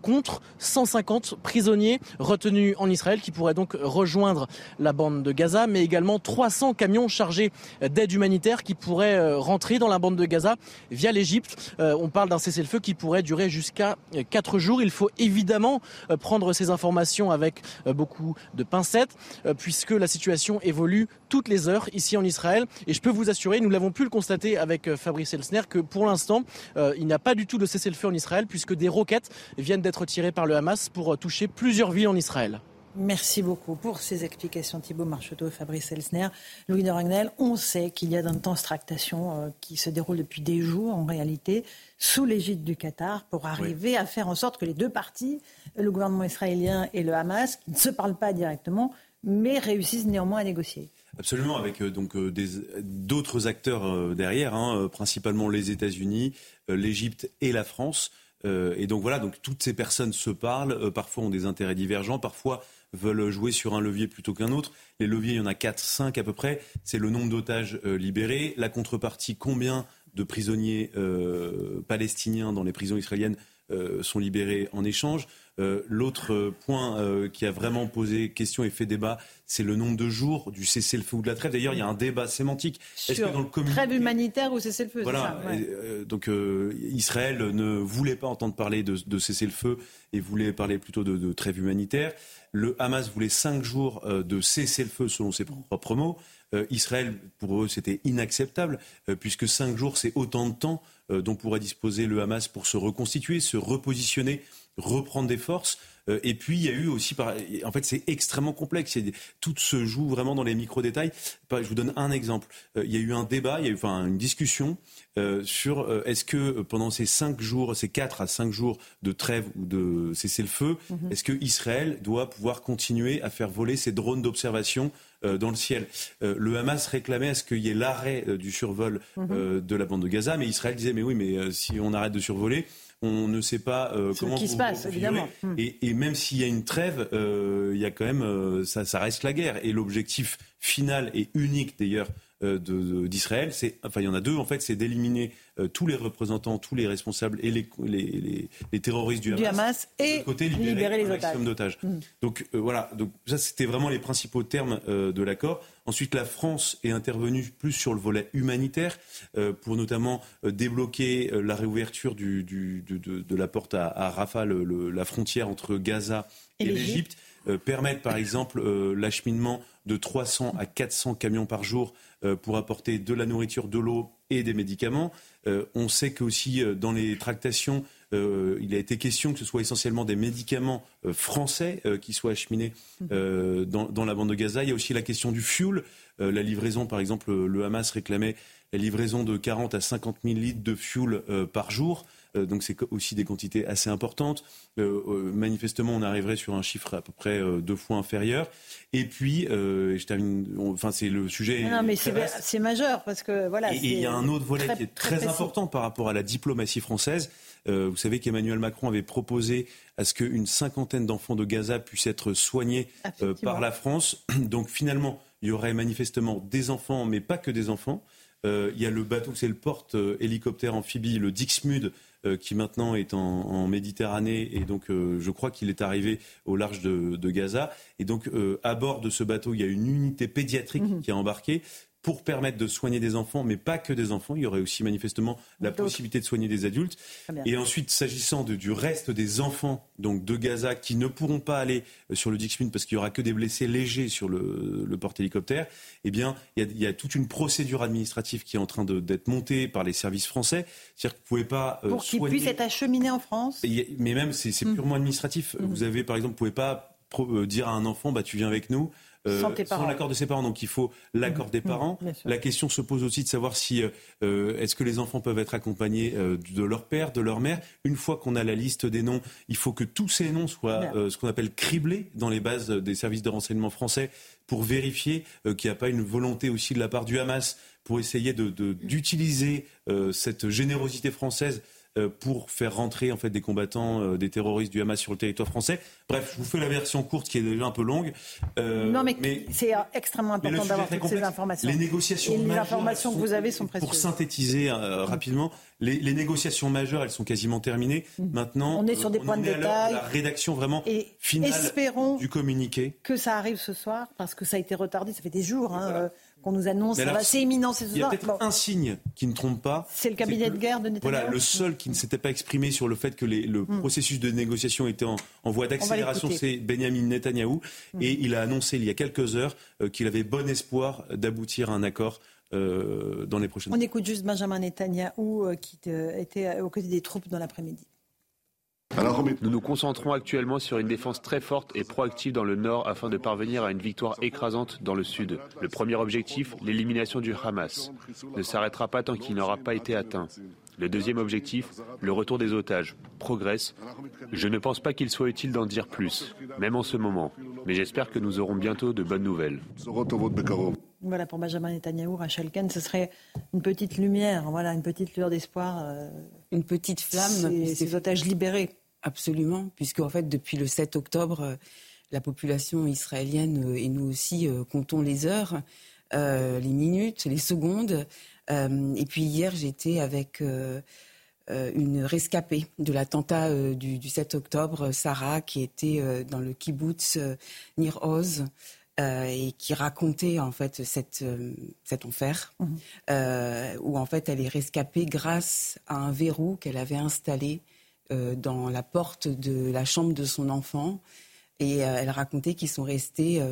contre 150 prisonniers retenus en Israël qui pourraient donc rejoindre la bande de Gaza, mais également 300 camions chargés d'aide humanitaire qui pourraient euh, rentrer dans la bande de Gaza via l'Égypte. Euh, on parle d'un cessez-le-feu qui pourrait durer jusqu'à 4 jours. Il faut évidemment euh, prendre ces informations avec beaucoup de pincettes, puisque la situation évolue toutes les heures ici en Israël. Et je peux vous assurer, nous l'avons pu le constater avec Fabrice Elsner, que pour l'instant, il n'y a pas du tout de cessez-le-feu en Israël, puisque des roquettes viennent d'être tirées par le Hamas pour toucher plusieurs villes en Israël. Merci beaucoup pour ces explications, Thibault Marcheteau et Fabrice Elsner. Louis de Ragnel, on sait qu'il y a d'intenses tractations euh, qui se déroulent depuis des jours, en réalité, sous l'égide du Qatar, pour arriver à faire en sorte que les deux parties, le gouvernement israélien et le Hamas, qui ne se parlent pas directement, mais réussissent néanmoins à négocier. Absolument, avec euh, donc euh, d'autres acteurs derrière, hein, principalement les États-Unis, l'Égypte et la France. et donc voilà, donc toutes ces personnes se parlent, parfois ont des intérêts divergents, parfois veulent jouer sur un levier plutôt qu'un autre. Les leviers, il y en a 4, 5 à peu près. C'est le nombre d'otages libérés, la contrepartie, combien de prisonniers palestiniens dans les prisons israéliennes sont libérés en échange. Euh, l'autre point euh, qui a vraiment posé question et fait débat, c'est le nombre de jours du cessez-le-feu ou de la trêve. D'ailleurs, il y a un débat sémantique. Sur dans le trêve humanitaire ou cessez-le-feu Voilà. Ça, euh, donc Israël ne voulait pas entendre parler de, de cessez-le-feu et voulait parler plutôt de, de, trêve humanitaire. Le Hamas voulait cinq jours de cessez-le-feu selon ses propres mots. Israël, pour eux, c'était inacceptable, puisque cinq jours, c'est autant de temps dont pourrait disposer le Hamas pour se reconstituer, se repositionner reprendre des forces. Euh, et puis, il y a eu aussi, en fait, c'est extrêmement complexe. Tout se joue vraiment dans les micro-détails. Je vous donne un exemple. Euh, il y a eu un débat, il y a eu enfin, une discussion euh, sur est-ce que pendant ces cinq jours, ces quatre à cinq jours de trêve ou de cessez-le-feu, mhm. est-ce que Israël doit pouvoir continuer à faire voler ses drones d'observation dans le ciel? le Hamas réclamait à ce qu'il y ait l'arrêt du survol mhm. de la bande de Gaza, mais Israël disait mais oui, mais si on arrête de survoler, on ne sait pas euh, comment. Ce qui se passe, évidemment. Hmm. Et, même s'il y a une trêve, euh, il y a quand même, euh, ça, ça reste la guerre. Et l'objectif final et unique d'ailleurs d'Israël, c'est, enfin il y en a deux en fait, c'est d'éliminer tous les représentants, tous les responsables et les, les, les, terroristes du Hamas, et côté, libérer, les otages. Hmm. Donc voilà, donc ça c'était vraiment les principaux termes de l'accord. Ensuite, la France est intervenue plus sur le volet humanitaire euh, pour notamment euh, débloquer euh, la réouverture du, de, la porte à, Rafah, la frontière entre Gaza et, l'Égypte. permettre par exemple l'acheminement de 300 à 400 camions par jour pour apporter de la nourriture, de l'eau et des médicaments. on sait qu'aussi dans les tractations, euh, il a été question que ce soit essentiellement des médicaments euh, français euh, qui soient acheminés dans, la bande de Gaza. Il y a aussi la question du fuel. la livraison, par exemple, le Hamas réclamait la livraison de 40 à 50 000 litres de fuel par jour. Donc c'est aussi des quantités assez importantes. manifestement, on arriverait sur un chiffre à peu près deux fois inférieur. Et puis, je termine. enfin, c'est le sujet. Non, mais c'est majeur parce que voilà. Et il y a un autre volet qui est très, important par rapport à la diplomatie française. Euh, vous savez qu'Emmanuel Macron avait proposé à ce qu'une cinquantaine d'enfants de Gaza puissent être soignés euh, par la France. Donc finalement, il y aurait manifestement des enfants, mais pas que des enfants. Euh, il y a le bateau, c'est le porte-hélicoptère amphibie, le Dixmude, qui maintenant est en, Méditerranée et donc je crois qu'il est arrivé au large de, Gaza. Et donc à bord de ce bateau, il y a une unité pédiatrique mhm. qui a embarqué pour permettre de soigner des enfants, mais pas que des enfants. Il y aurait aussi manifestement la possibilité de soigner des adultes. Et ensuite, s'agissant du reste des enfants donc de Gaza qui ne pourront pas aller euh, sur le Dixmude parce qu'il y aura que des blessés légers sur le, porte-hélicoptère, eh bien, il y, a, toute une procédure administrative qui est en train d'être montée par les services français. C'est-à-dire que vous pouvez pas euh, pour qu'ils puissent être acheminés en France. mais même, c'est mmh. purement administratif. Mmh. Vous avez, par exemple, vous pouvez pas euh, dire à un enfant, bah, tu viens avec nous. Euh, sans, l'accord de ses parents. Donc il faut l'accord des mmh. parents. La question se pose aussi de savoir si euh, est-ce que les enfants peuvent être accompagnés euh, de leur père, de leur mère. Une fois qu'on a la liste des noms, il faut que tous ces noms soient ce qu'on appelle criblés dans les bases des services de renseignement français pour vérifier qu'il n'y a pas une volonté aussi de la part du Hamas pour essayer d'utiliser cette générosité française pour faire rentrer en fait des combattants, euh, des terroristes du Hamas sur le territoire français. Bref, je vous fais la version courte qui est déjà un peu longue. Euh, non, mais, c'est extrêmement important d'avoir toutes ces informations. Les négociations les informations que vous avez sont précieuses. Pour synthétiser rapidement, les, négociations majeures, elles sont quasiment terminées. Mmh. Maintenant, on est sur des points de détail. La rédaction vraiment Et finale espérons du communiqué. Que ça arrive ce soir, parce que ça a été retardé. Ça fait des jours. Hein, qu'on nous annonce. C'est imminent, c'est Il y a peut-être un signe qui ne trompe pas. C'est le cabinet de guerre de Netanyahu. Voilà, le seul qui ne s'était pas exprimé sur le fait que le hmm. processus de négociation était en, voie d'accélération, c'est Benjamin Netanyahou. Hmm. Et il a annoncé il y a quelques heures euh, qu'il avait bon espoir d'aboutir à un accord euh, dans les prochaines On écoute juste Benjamin Netanyahou euh, qui était aux côtés des troupes dans l'après-midi. Nous nous concentrons actuellement sur une défense très forte et proactive dans le nord afin de parvenir à une victoire écrasante dans le sud. Le premier objectif, l'élimination du Hamas, ne s'arrêtera pas tant qu'il n'aura pas été atteint. Le deuxième objectif, le retour des otages, progresse. Je ne pense pas qu'il soit utile d'en dire plus, même en ce moment. Mais j'espère que nous aurons bientôt de bonnes nouvelles. Voilà, pour Benjamin Netanyahu, Rachel Ken, ce serait une petite lumière, voilà, une petite lueur d'espoir. Euh, une petite flamme. Ces, ces otages libérés. Absolument, puisque en fait, depuis le 7 octobre, euh, la population israélienne euh, et nous aussi comptons les heures, les minutes, les secondes. et puis hier, j'étais avec une rescapée de l'attentat du, du, 7 octobre, Sarah, qui était dans le kibbutz Nir Oz. Euh, et qui racontait en fait cette, euh, cet enfer, euh, où en fait elle est rescapée grâce à un verrou qu'elle avait installé dans la porte de la chambre de son enfant. Et elle racontait qu'ils sont restés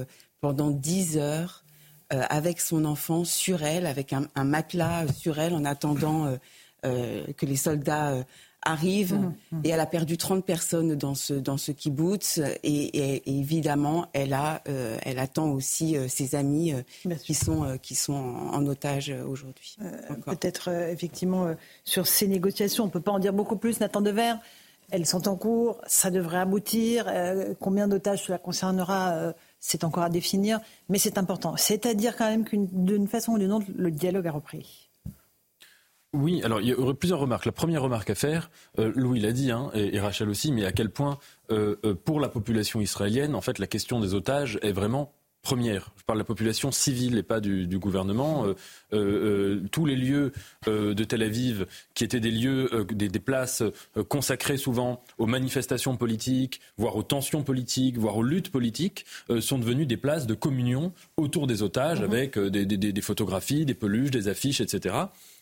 pendant dix heures avec son enfant sur elle, avec un, un matelas sur elle, en attendant que les soldats arrive mmh, mmh. et elle a perdu 30 personnes dans ce, dans ce kibbutz et, évidemment elle, a, euh, elle attend aussi euh, ses amis euh, qui, sont, qui sont en, otage aujourd'hui. Peut-être effectivement sur ces négociations, on ne peut pas en dire beaucoup plus, Nathan Dever. Elles sont en cours, ça devrait aboutir. combien d'otages cela concernera c'est encore à définir, mais c'est important. C'est-à-dire quand même qu'une d'une façon ou d'une autre, le dialogue a repris. Oui, alors il y aurait plusieurs remarques. La première remarque à faire, euh, Louis l'a dit, hein, et, Rachel aussi, mais à quel point, euh, euh, pour la population israélienne, en fait, la question des otages est vraiment première. Je parle de la population civile et pas du, gouvernement. tous les lieux de Tel Aviv, qui étaient des lieux, des, des, places consacrées souvent aux manifestations politiques, voire aux tensions politiques, voire aux luttes politiques, sont devenus des places de communion autour des otages, mmh avec des, des, photographies, des peluches, des affiches, etc.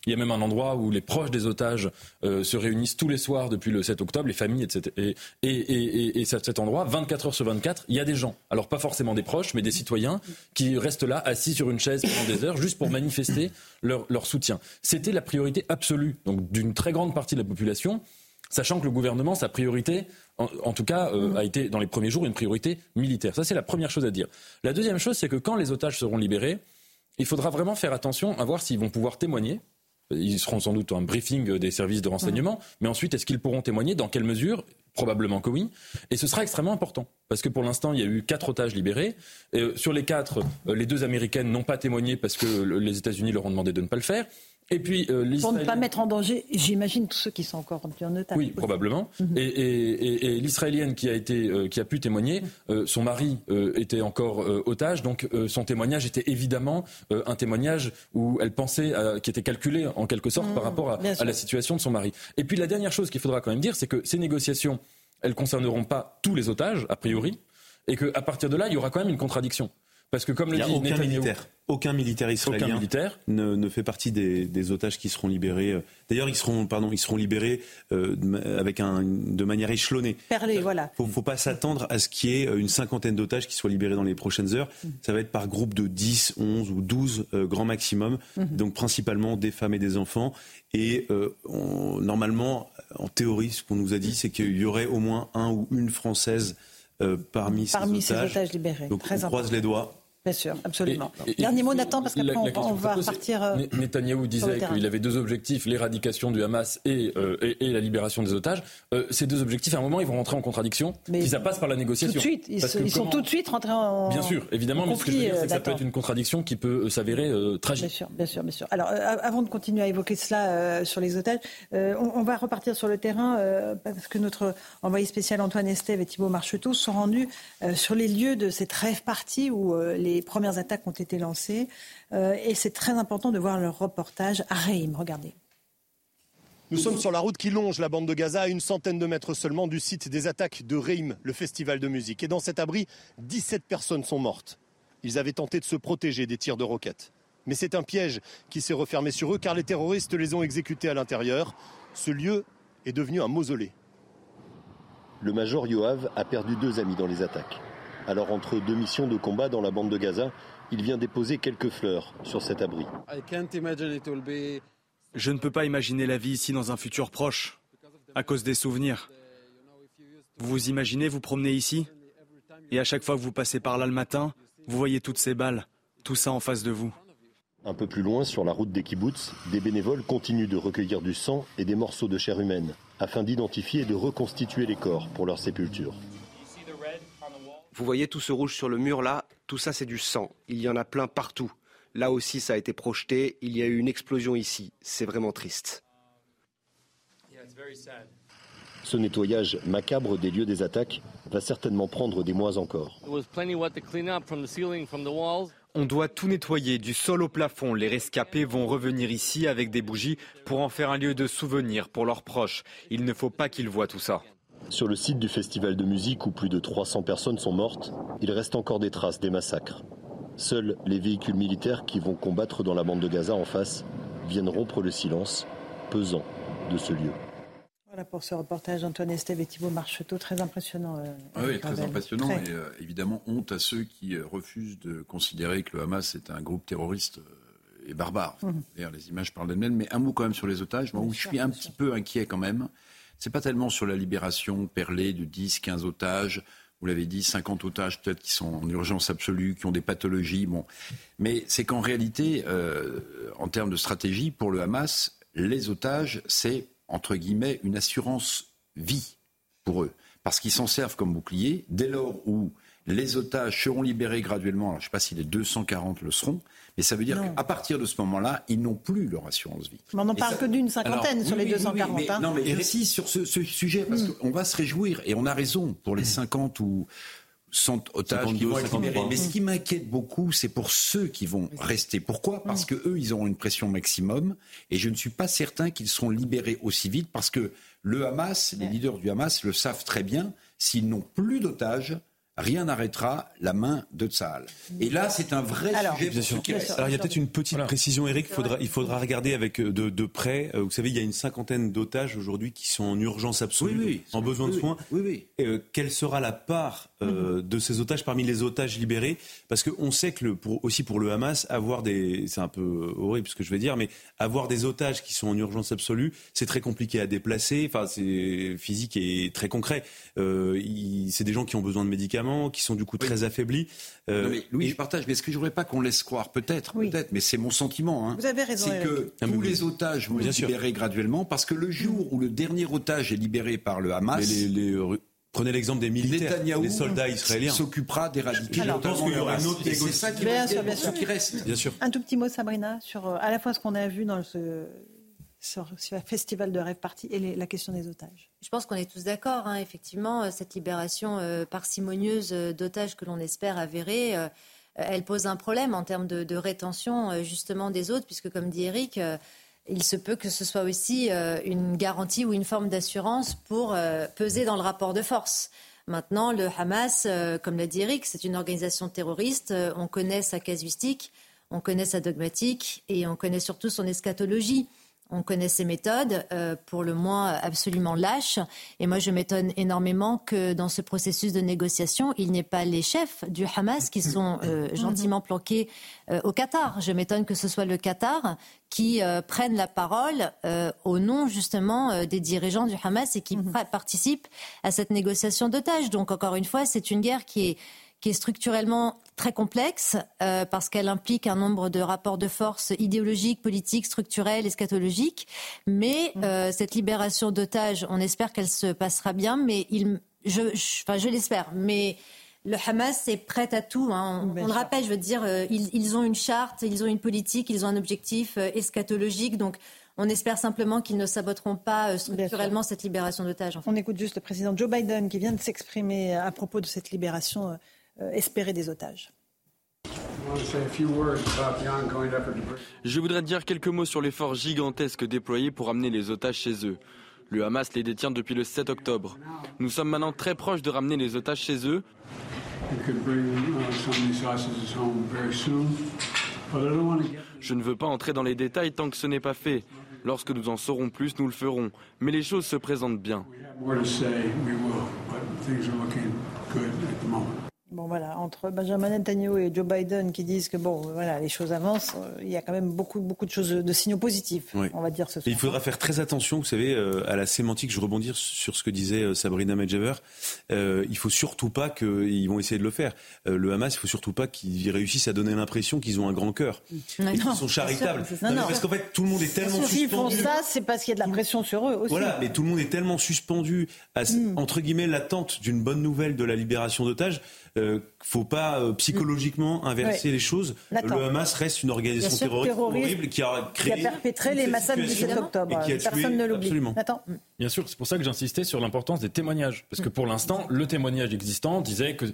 Il y a même un endroit où les proches des otages euh, se réunissent tous les soirs depuis le 7 octobre, les familles, etc. Et, et, et, cet endroit, 24 heures sur 24, il y a des gens. Alors pas forcément des proches, mais des citoyens qui restent là, assis sur une chaise pendant des heures, juste pour manifester leur, soutien. C'était la priorité absolue, donc d'une très grande partie de la population, sachant que le gouvernement, sa priorité, en, tout cas, euh, a été dans les premiers jours une priorité militaire. Ça, c'est la première chose à dire. La deuxième chose, c'est que quand les otages seront libérés, il faudra vraiment faire attention à voir s'ils vont pouvoir témoigner ils seront sans doute un briefing des services de renseignement, mais ensuite, est-ce qu'ils pourront témoigner Dans quelle mesure? Probablement que oui. Et ce sera extrêmement important. Parce que pour l'instant, il y a eu quatre otages libérés. Et euh, sur les quatre, euh, les deux américaines n'ont pas témoigné parce que les États-Unis leur ont demandé de ne pas le faire. Et puis, euh, Pour ne pas mettre en danger, j'imagine, tous ceux qui sont encore en otage. Oui, probablement. Mhm. Et, l'Israélienne qui a, été, euh, qui a pu témoigner, euh, son mari était encore otage, donc son témoignage était évidemment un témoignage où elle pensait, qui était calculé en quelque sorte par mhm, rapport à, la situation de son mari. Et puis la dernière chose qu'il faudra quand même dire, c'est que ces négociations, elles concerneront pas tous les otages, a priori, et qu'à partir de là, il y aura quand même une contradiction. Parce que comme le dit aucun militaire, aucun militaire israélien militaire. Ne, ne, fait partie des, des, otages qui seront libérés. Euh, d'ailleurs, ils seront, pardon, ils seront libérés euh, avec un, de manière échelonnée. Perlé, voilà. Faut, faut pas s'attendre à ce qu'il y ait une cinquantaine d'otages qui soient libérés dans les prochaines heures. Mm. Ça va être par groupe de 10, 11 ou 12 euh, grand maximum. Mm-hmm. Donc principalement des femmes et des enfants. Et euh, on, normalement, en théorie, ce qu'on nous a dit, c'est qu'il y aurait au moins un ou une française euh, parmi, parmi ces, otages. ces otages libérés. Donc on croise les doigts. Bien sûr, absolument. Dernier mot, Nathan, parce qu'après on, va repartir. Euh, Netanyahou disait qu'il avait deux objectifs, l'éradication du Hamas et, euh, et, la libération des otages. Euh, ces deux objectifs, à un moment, ils vont rentrer en contradiction. Mais si ça passe par la négociation. Tout de suite, ils, sont tout de suite rentrés en. Bien sûr, évidemment, mais ce que je veux dire, c'est que ça peut être une contradiction qui peut s'avérer tragique. Bien sûr, bien sûr, bien sûr. Alors, avant de continuer à évoquer cela sur les otages, on, va repartir sur le terrain parce que notre envoyé spécial Antoine Estève et Thibault Marcheteau sont rendus sur les lieux de cette rêve partie où les les premières attaques ont été lancées. Euh, et c'est très important de voir leur reportage à Reim. Regardez. Nous sommes sur la route qui longe la bande de Gaza, à une centaine de mètres seulement du site des attaques de Reim, le festival de musique. Et dans cet abri, 17 personnes sont mortes. Ils avaient tenté de se protéger des tirs de roquettes. Mais c'est un piège qui s'est refermé sur eux car les terroristes les ont exécutés à l'intérieur. Ce lieu est devenu un mausolée. Le major Yoav a perdu deux amis dans les attaques. Alors entre deux missions de combat dans la bande de Gaza, il vient déposer quelques fleurs sur cet abri. Je ne peux pas imaginer la vie ici dans un futur proche, à cause des souvenirs. Vous vous imaginez vous promener ici? Et à chaque fois que vous passez par là le matin, vous voyez toutes ces balles, tout ça en face de vous. Un peu plus loin, sur la route des kibbutz, des bénévoles continuent de recueillir du sang et des morceaux de chair humaine, afin d'identifier et de reconstituer les corps pour leur sépulture. Vous voyez tout ce rouge sur le mur là Tout ça c'est du sang. Il y en a plein partout. Là aussi, ça a été projeté. Il y a eu une explosion ici. C'est vraiment triste. Ce nettoyage macabre des lieux des attaques va certainement prendre des mois encore. On doit tout nettoyer du sol au plafond. Les rescapés vont revenir ici avec des bougies pour en faire un lieu de souvenir pour leurs proches. Il ne faut pas qu'ils voient tout ça. Sur le site du festival de musique où plus de 300 personnes sont mortes, il reste encore des traces des massacres. Seuls les véhicules militaires qui vont combattre dans la bande de Gaza en face viennent rompre le silence pesant de ce lieu. Voilà pour ce reportage d'Antoine Estève et Thibault Marcheteau, très impressionnant. Euh, ah oui, très impressionnant et euh, évidemment honte à ceux qui euh, refusent de considérer que le Hamas est un groupe terroriste et barbare. Mhm. Les images parlent d'elles-mêmes, mais un mot quand même sur les otages, moi où je suis un petit peu inquiet quand même, c'est pas tellement sur la libération perlée de 10, 15 otages, vous l'avez dit, 50 otages peut-être qui sont en urgence absolue, qui ont des pathologies. Bon. Mais c'est qu'en réalité, euh, en termes de stratégie, pour le Hamas, les otages, c'est, entre guillemets, une assurance vie pour eux. Parce qu'ils s'en servent comme bouclier. Dès lors où les otages seront libérés graduellement, je ne sais pas si les 240 le seront, mais ça veut dire qu'à partir de ce moment-là, ils n'ont plus leur assurance vie. Mais on n'en parle que d'une cinquantaine sur les 240. mais, hein. Non, mais ici, sur ce, sujet, parce mm. qu'on va se réjouir, et on a raison, pour les 50 ou 100 otages qui vont être libérés. Mais ce qui m'inquiète beaucoup, c'est pour ceux qui vont rester. Pourquoi? Parce que eux, ils auront une pression maximum, et je ne suis pas certain qu'ils seront libérés aussi vite, parce que le Hamas, les leaders du Hamas le savent très bien, s'ils n'ont plus d'otages, rien n'arrêtera la main de Tsahal. Et là, c'est un vrai sujet. Bien sûr. Alors, il y a peut-être une petite précision, Eric. Il faudra, il faudra regarder avec euh, de, près. Euh, vous savez, il y a une cinquantaine d'otages aujourd'hui qui sont en urgence absolue, en besoin de soins. Oui, euh, quelle sera la part mhm. de ces otages parmi les otages libérés Parce qu'on sait que le, pour, aussi pour le Hamas, avoir des, c'est un peu horrible ce que je vais dire, mais avoir des otages qui sont en urgence absolue, c'est très compliqué à déplacer. Enfin, c'est physique et très concret. c'est des gens qui ont besoin de médicaments qui sont du coup très affaiblis. Euh, oui, je partage. Mais est-ce que je voudrais pas qu'on laisse croire, peut-être, peut-être, mais c'est mon sentiment. Hein, Vous avez raison. C'est que ah, tous les otages vont être libérés graduellement, parce que le jour où le dernier otage est libéré par le Hamas. Prenez l'exemple des militaires, des soldats israéliens. s'occupera d'éradiquer. Je pense qu'il y aura une autre C'est ça qui, bien sûr, bien sûr. qui reste. Bien sûr. Un tout petit mot, Sabrina, sur euh, à la fois ce qu'on a vu dans ce, sur, festival de rêve parti et la question des otages. Je pense qu'on est tous d'accord. Hein, effectivement, euh, cette libération euh, parcimonieuse d'otages que l'on espère avérée, elle pose un problème en termes de, rétention justement des autres, puisque comme dit Eric, il se peut que ce soit aussi une garantie ou une forme d'assurance pour peser dans le rapport de force. Maintenant, le Hamas, comme l'a dit Eric, c'est une organisation terroriste. On connaît sa casuistique, on connaît sa dogmatique et on connaît surtout son eschatologie. On connaît ses méthodes, euh, pour le moins absolument lâches. Et moi, je m'étonne énormément que dans ce processus de négociation, il n'y ait pas les chefs du Hamas qui sont euh, mhm. gentiment planqués euh, au Qatar. Je m'étonne que ce soit le Qatar qui prenne la parole au nom justement des dirigeants du Hamas et qui mhm. participe à cette négociation d'otages. Donc, encore une fois, c'est une guerre qui est qui est structurellement très complexe euh, parce qu'elle implique un nombre de rapports de force idéologiques, politiques, structurels, eschatologiques. Mais mm. euh, cette libération d'otages, on espère qu'elle se passera bien, mais il, je, je, enfin, je l'espère. Mais le Hamas est prêt à tout. Hein. On, le rappelle, je veux dire, euh, ils, ils, ont une charte, ils ont une politique, ils ont un objectif eschatologique. Donc, on espère simplement qu'ils ne saboteront pas structurellement cette libération d'otages. On écoute juste le président Joe Biden qui vient de s'exprimer à propos de cette libération espérer des otages. Je voudrais dire quelques mots sur l'effort gigantesque déployé pour amener les otages chez eux. Le Hamas les détient depuis le 7 octobre. Nous sommes maintenant très proches de ramener les otages chez eux. Je ne veux pas entrer dans les détails tant que ce n'est pas fait. Lorsque nous en saurons plus, nous le ferons. Mais les choses se présentent bien. Bon voilà, entre Benjamin Netanyahu et Joe Biden qui disent que bon voilà les choses avancent, euh, il y a quand même beaucoup beaucoup de choses de signaux positifs, on va dire ce soir. Il faudra faire très attention, vous savez, euh, à la sémantique. Je rebondir sur ce que disait euh, Sabrina Medjaver. Euh, il faut surtout pas qu'ils vont essayer de le faire. le Hamas, il faut surtout pas qu'ils réussissent à donner l'impression qu'ils ont un grand cœur et qu'ils sont charitables. Non, non, parce qu'en fait, tout le monde est tellement suspendu. S'ils font ça, c'est parce qu'il y a de la pression sur eux aussi. Voilà, mais tout le monde est tellement suspendu à mm. entre guillemets l'attente d'une bonne nouvelle de la libération d'otages euh, faut pas euh, psychologiquement inverser les choses. Le Hamas reste une organisation terroriste, horrible qui a créé, qui a perpétré les massacres du 7 octobre. Personne ne l'oublie. Bien sûr, c'est pour ça que j'insistais sur l'importance des témoignages, parce que pour l'instant, le témoignage existant disait que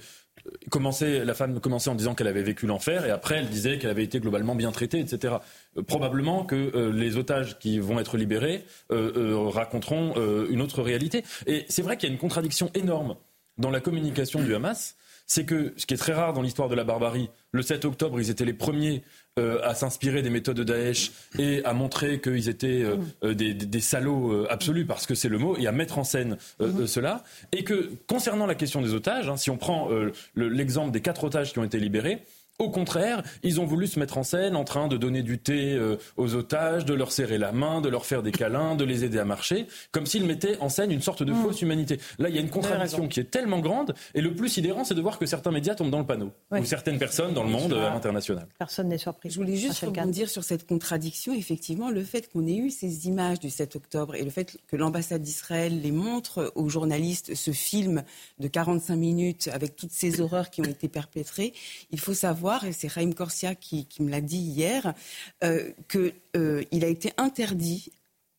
commençait, la femme commençait en disant qu'elle avait vécu l'enfer et après elle disait qu'elle avait été globalement bien traitée, etc. Euh, probablement que euh, les otages qui vont être libérés euh, raconteront une autre réalité. Et c'est vrai qu'il y a une contradiction énorme dans la communication du Hamas c'est que, ce qui est très rare dans l'histoire de la barbarie, le 7 octobre, ils étaient les premiers à s'inspirer des méthodes de Daesh et à montrer qu'ils étaient des, salauds absolus, parce que c'est le mot, et à mettre en scène mhm. cela. Et que, concernant la question des otages, hein, si on prend l'exemple des quatre otages qui ont été libérés, au contraire, ils ont voulu se mettre en scène en train de donner du thé euh, aux otages, de leur serrer la main, de leur faire des câlins, de les aider à marcher, comme s'ils mettaient en scène une sorte de mm. fausse humanité. Là, il y a une contradiction qui est tellement grande, et le plus sidérant, c'est de voir que certains médias tombent dans le panneau, ou certaines personnes dans le monde euh, international. Personne n'est surpris. Je voulais juste rebondir sur cette contradiction. Effectivement, le fait qu'on ait eu ces images du 7 octobre et le fait que l'ambassade d'Israël les montre aux journalistes, ce film de 45 minutes avec toutes ces horreurs qui ont été perpétrées, il faut savoir et c'est Raïm Corsia qui, me l'a dit hier, euh, qu'il euh, a été interdit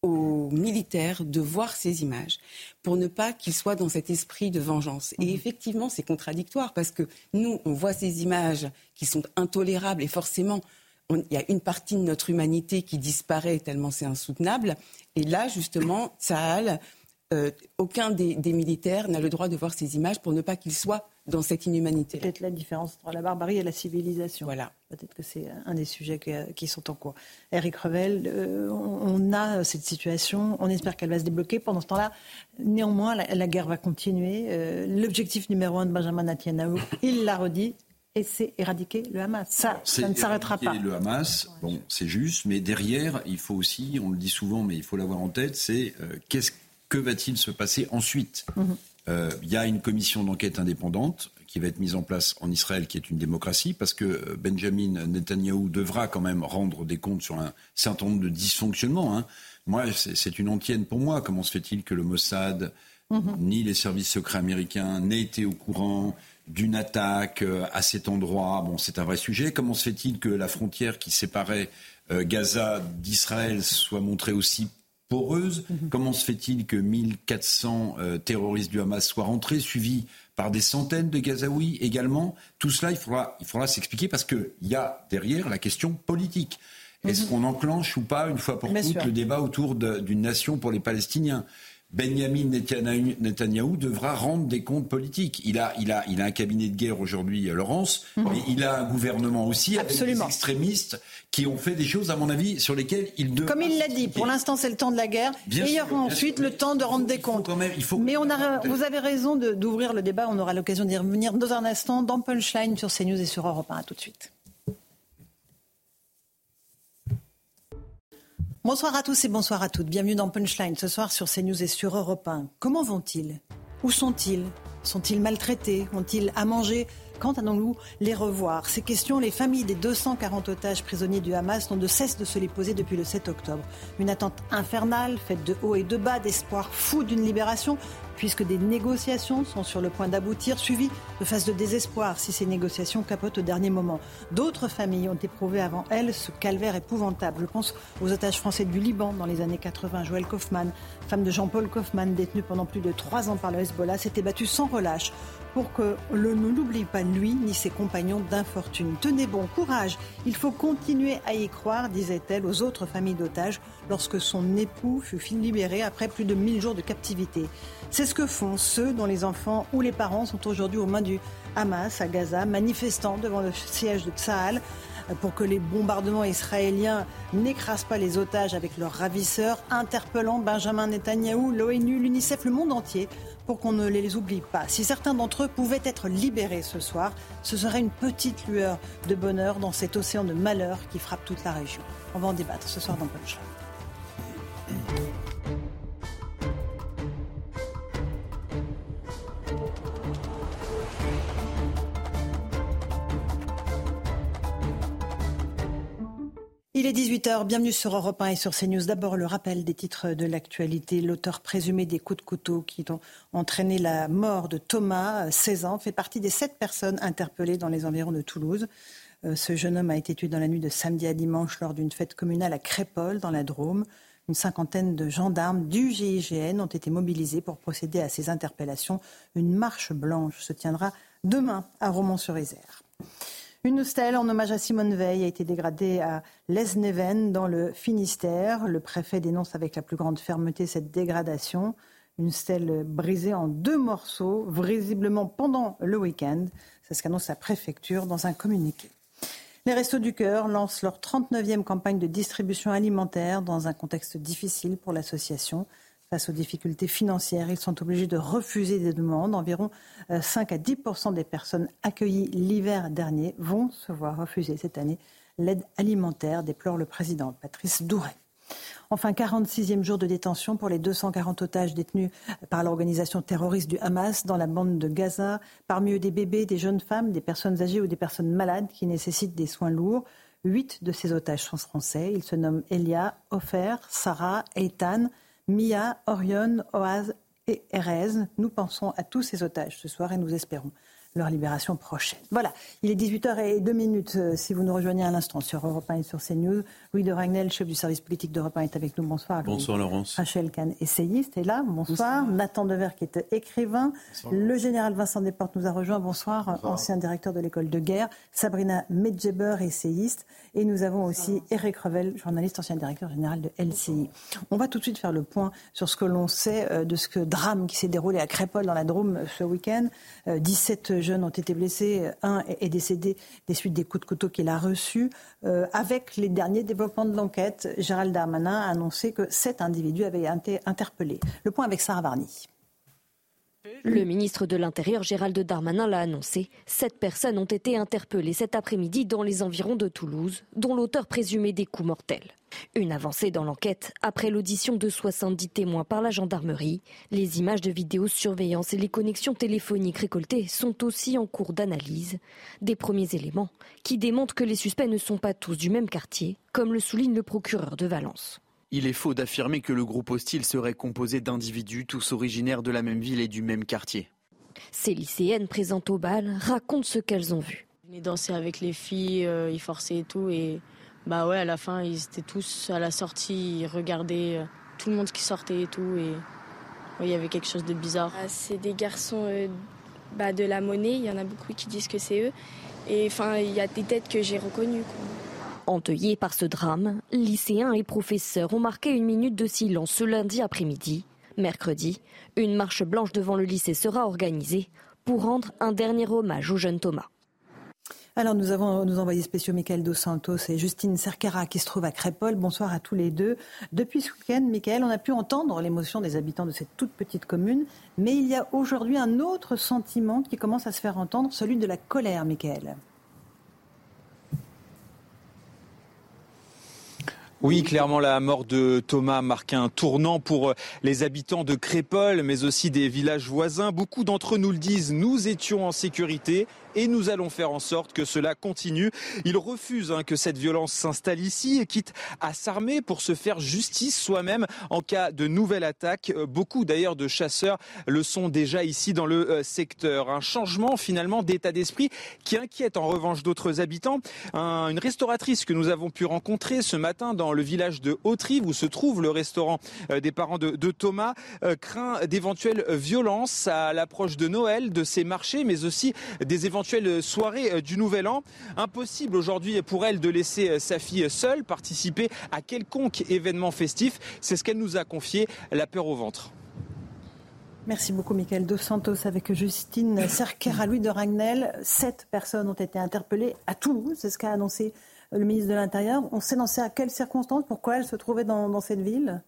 aux militaires de voir ces images pour ne pas qu'ils soient dans cet esprit de vengeance. Et mhm. effectivement, c'est contradictoire parce que nous, on voit ces images qui sont intolérables et forcément, il y a une partie de notre humanité qui disparaît tellement c'est insoutenable. Et là, justement, Tsahal, euh, aucun des, des militaires n'a le droit de voir ces images pour ne pas qu'ils soient dans cette inhumanité. Peut-être la différence entre la barbarie et la civilisation. Voilà. Peut-être que c'est un des sujets qui sont en cours. Eric Revel, euh, on a cette situation, on espère qu'elle va se débloquer. Pendant ce temps-là, néanmoins, la, guerre va continuer. Euh, l'objectif numéro un de Benjamin Netanyahu, il l'a redit, et c'est éradiquer le Hamas. Ça, ça ne s'arrêtera pas. Le Hamas, bon, c'est juste, mais derrière, il faut aussi, on le dit souvent, mais il faut l'avoir en tête, c'est euh, qu'est-ce que va-t-il se passer ensuite? Mhm. Euh, il y a une commission d'enquête indépendante qui va être mise en place en Israël, qui est une démocratie, parce que euh, Benjamin Netanyahu devra quand même rendre des comptes sur un certain nombre de dysfonctionnements. Hein. Moi, c'est une antienne pour moi. Comment se fait-il que le Mossad, mhm. ni les services secrets américains, n'aient été au courant d'une attaque euh, à cet endroit? Bon, c'est un vrai sujet. Comment se fait-il que la frontière qui séparait Gaza d'Israël soit montrée aussi poreuse. Mhm. Comment se fait-il que 1400 euh, terroristes du Hamas soient rentrés, suivis par des centaines de Gazaouis également? Tout cela, il faudra, il faudra s'expliquer parce qu'il y a derrière la question politique. Est-ce mhm. qu'on enclenche ou pas, une fois pour toutes, le débat autour d'une nation pour les Palestiniens? Benjamin Netanyahou devra rendre des comptes politiques. Il a, il a, il a un cabinet de guerre aujourd'hui, euh, Laurence, mhm. mais il a un gouvernement aussi avec des extrémistes qui ont fait des choses, à mon avis, sur lesquelles il devra. Comme il l'a dit, pour l'instant c'est le temps de la guerre, et il y aura ensuite le temps de rendre des comptes. mais on a, vous avez raison d'ouvrir le débat, on aura l'occasion d'y revenir dans un instant dans Punchline sur CNews et sur Europe 1. À tout de suite. Bonsoir à tous et bonsoir à toutes. Bienvenue dans Punchline ce soir sur CNews et sur Europe 1. Comment vont-ils? Où sont-ils? Sont-ils maltraités? Ont-ils à manger? Quand allons-nous les revoir? Ces questions, les familles des 240 otages prisonniers du Hamas n'ont de cesse de se les poser depuis le 7 octobre. Une attente infernale, faite de haut et de bas, d'espoir fou d'une libération, puisque des négociations sont sur le point d'aboutir, suivies de phases de désespoir si ces négociations capotent au dernier moment. D'autres familles ont éprouvé avant elles ce calvaire épouvantable. Je pense aux otages français du Liban dans les années 80. Joël Kaufmann, femme de Jean-Paul Kaufmann, détenue pendant plus de trois ans par le Hezbollah, s'était battue sans relâche pour que l'on ne l'oublie pas lui ni ses compagnons d'infortune. Tenez bon courage, il faut continuer à y croire, disait-elle aux autres familles d'otages lorsque son époux fut libéré après plus de 1000 jours de captivité. Ce que font ceux dont les enfants ou les parents sont aujourd'hui aux mains du Hamas à Gaza, manifestant devant le siège de Tsahal pour que les bombardements israéliens n'écrasent pas les otages avec leurs ravisseurs, interpellant Benjamin Netanyahou, l'ONU, l'UNICEF, le monde entier pour qu'on ne les oublie pas. Si certains d'entre eux pouvaient être libérés ce soir, ce serait une petite lueur de bonheur dans cet océan de malheur qui frappe toute la région. On va en débattre ce soir dans Punchline. Il est 18h, bienvenue sur Europe 1 et sur CNews. D'abord le rappel des titres de l'actualité. L'auteur présumé des coups de couteau qui ont entraîné la mort de Thomas, 16 ans, fait partie des sept personnes interpellées dans les environs de Toulouse. Euh, ce jeune homme a été tué dans la nuit de samedi à dimanche lors d'une fête communale à Crépole, dans la Drôme. Une cinquantaine de gendarmes du GIGN ont été mobilisés pour procéder à ces interpellations. Une marche blanche se tiendra demain à Romans-sur-Isère. Une stèle en hommage à Simone Veil a été dégradée à Lesneven, dans le Finistère. Le préfet dénonce avec la plus grande fermeté cette dégradation. Une stèle brisée en deux morceaux, visiblement pendant le week-end. C'est ce qu'annonce la préfecture dans un communiqué. Les Restos du Cœur lancent leur 39e campagne de distribution alimentaire dans un contexte difficile pour l'association. Face aux difficultés financières, ils sont obligés de refuser des demandes. Environ 5 euh, à 10% des personnes accueillies l'hiver dernier vont se voir refuser cette année l'aide alimentaire, déplore le président Patrice Douret. Enfin, 46e jour de détention pour les 240 otages détenus par l'organisation terroriste du Hamas dans la bande de Gaza. Parmi eux, des bébés, des jeunes femmes, des personnes âgées ou des personnes malades qui nécessitent des soins lourds. Huit de ces otages sont français. Ils se nomment Elia, Ofer, Sarah, Eitan. Mia, Orion, Oaz et Erez. Nous pensons à tous ces otages ce soir et nous espérons leur libération prochaine. Voilà, il est 18h02 minutes euh, si vous nous rejoignez à l'instant sur Europe 1 et sur CNews. Louis de Ragnel, chef du service politique d'Europe 1 est avec nous. Bonsoir. Bonsoir Laurence. Rachel Kahn, essayiste, est là. Bonsoir. Nathan Dever qui est écrivain. le général Vincent Desportes nous a rejoint. Bonsoir. Ancien directeur de l'école de guerre. Sabrina Medjeber, essayiste. Et nous avons aussi Eric Revel, journaliste, ancien directeur général de LCI. On va tout de suite faire le point sur ce que l'on sait euh, de ce drame qui s'est déroulé à Crépole dans la Drôme ce week-end. 17 euh, jeunes ont été blessés, un est décédé des suites des coups de couteau qu'il a reçus. Euh, avec les derniers développements de l'enquête, Gérald Darmanin a annoncé que sept individus avaient été interpellés. Le point avec Sarah Varny. Le ministre de l'Intérieur, Gérald Darmanin, l'a annoncé. Sept personnes ont été interpellées cet après-midi dans les environs de Toulouse, dont l'auteur présumé des coups mortels. Une avancée dans l'enquête après l'audition de 70 témoins par la gendarmerie. Les images de vidéosurveillance et les connexions téléphoniques récoltées sont aussi en cours d'analyse. Des premiers éléments qui démontrent que les suspects ne sont pas tous du même quartier, comme le souligne le procureur de Valence. Il est faux d'affirmer que le groupe hostile serait composé d'individus tous originaires de la même ville et du même quartier. Ces lycéennes présentes au bal racontent ce qu'elles ont vu. Ils dansaient avec les filles, euh, ils forçaient et tout. Et bah ouais, à la fin, ils étaient tous à la sortie, ils regardaient euh, tout le monde qui sortait et tout. Et il y avait quelque chose de bizarre. Ah, c'est des garçons euh, bah, de la monnaie, il y en a beaucoup qui disent que c'est eux. Et enfin, il y a des têtes que j'ai reconnues. Endeuillés par ce drame, lycéens et professeurs ont marqué une minute de silence ce lundi après-midi. Mercredi, une marche blanche devant le lycée sera organisée pour rendre un dernier hommage au jeune Thomas. Alors nous avons nos envoyés spéciaux Michael Dos Santos et Justine Cercara qui se trouvent à Crépole. Bonsoir à tous les deux. Depuis ce week-end, Michael, on a pu entendre l'émotion des habitants de cette toute petite commune, mais il y a aujourd'hui un autre sentiment qui commence à se faire entendre, celui de la colère, Michael. Oui, clairement, la mort de Thomas marque un tournant pour les habitants de Crépole, mais aussi des villages voisins. Beaucoup d'entre eux nous le disent, nous étions en sécurité et nous allons faire en sorte que cela continue. Ils refusent hein, que cette violence s'installe ici et quitte à s'armer pour se faire justice soi-même en cas de nouvelle attaque. Euh, beaucoup d'ailleurs de chasseurs le sont déjà ici dans le euh, secteur. Un changement finalement d'état d'esprit qui inquiète en revanche d'autres habitants. une restauratrice que nous avons pu rencontrer ce matin dans le village de Hautrive où se trouve le restaurant euh, des parents de, Thomas craint d'éventuelles violences à l'approche de Noël, de ces marchés, mais aussi des éventuelles soirée euh, du Nouvel An. Impossible aujourd'hui pour elle de laisser euh, sa fille seule participer à quelconque événement festif. C'est ce qu'elle nous a confié, la peur au ventre. Merci beaucoup, Michael Dos Santos, avec Justine à Louis de Ragnel. Sept personnes ont été interpellées à Toulouse, c'est ce qu'a annoncé le ministre de l'Intérieur. On sait dans quelles circonstances, pourquoi elles se trouvaient dans cette ville?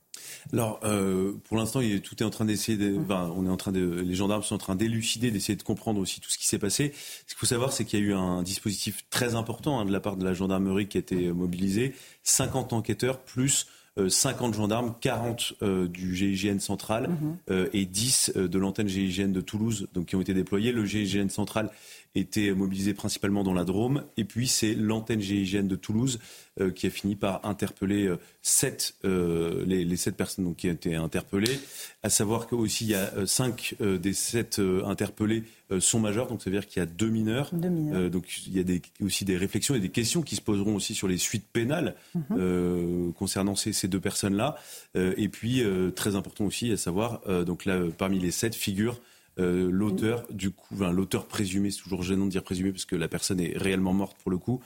Alors, euh, pour l'instant, tout est en train d'essayer. De, enfin, on est en train de, les gendarmes sont en train d'élucider, d'essayer de comprendre aussi tout ce qui s'est passé. Ce qu'il faut savoir, c'est qu'il y a eu un dispositif très important hein, de la part de la gendarmerie qui a été mobilisé, 50 enquêteurs plus 50 gendarmes, 40 du GIGN central mhm. et 10 de l'antenne GIGN de Toulouse, donc qui ont été déployés. Le GIGN central était mobilisé principalement dans la Drôme. Et puis c'est l'antenne GIGN de Toulouse euh, qui a fini par interpeller euh, sept, euh, les, sept personnes donc, qui ont été interpellées. À savoir qu'aussi il y a cinq des sept interpellés sont majeurs, donc ça veut dire qu'il y a deux mineurs. donc il y a des, aussi des réflexions et des questions qui se poseront aussi sur les suites pénales mhm. concernant ces, ces deux personnes-là. et puis très important aussi à savoir, donc là parmi les sept figures euh, l'auteur, du coup, l'auteur présumé, c'est toujours gênant de dire présumé parce que la personne est réellement morte pour le coup,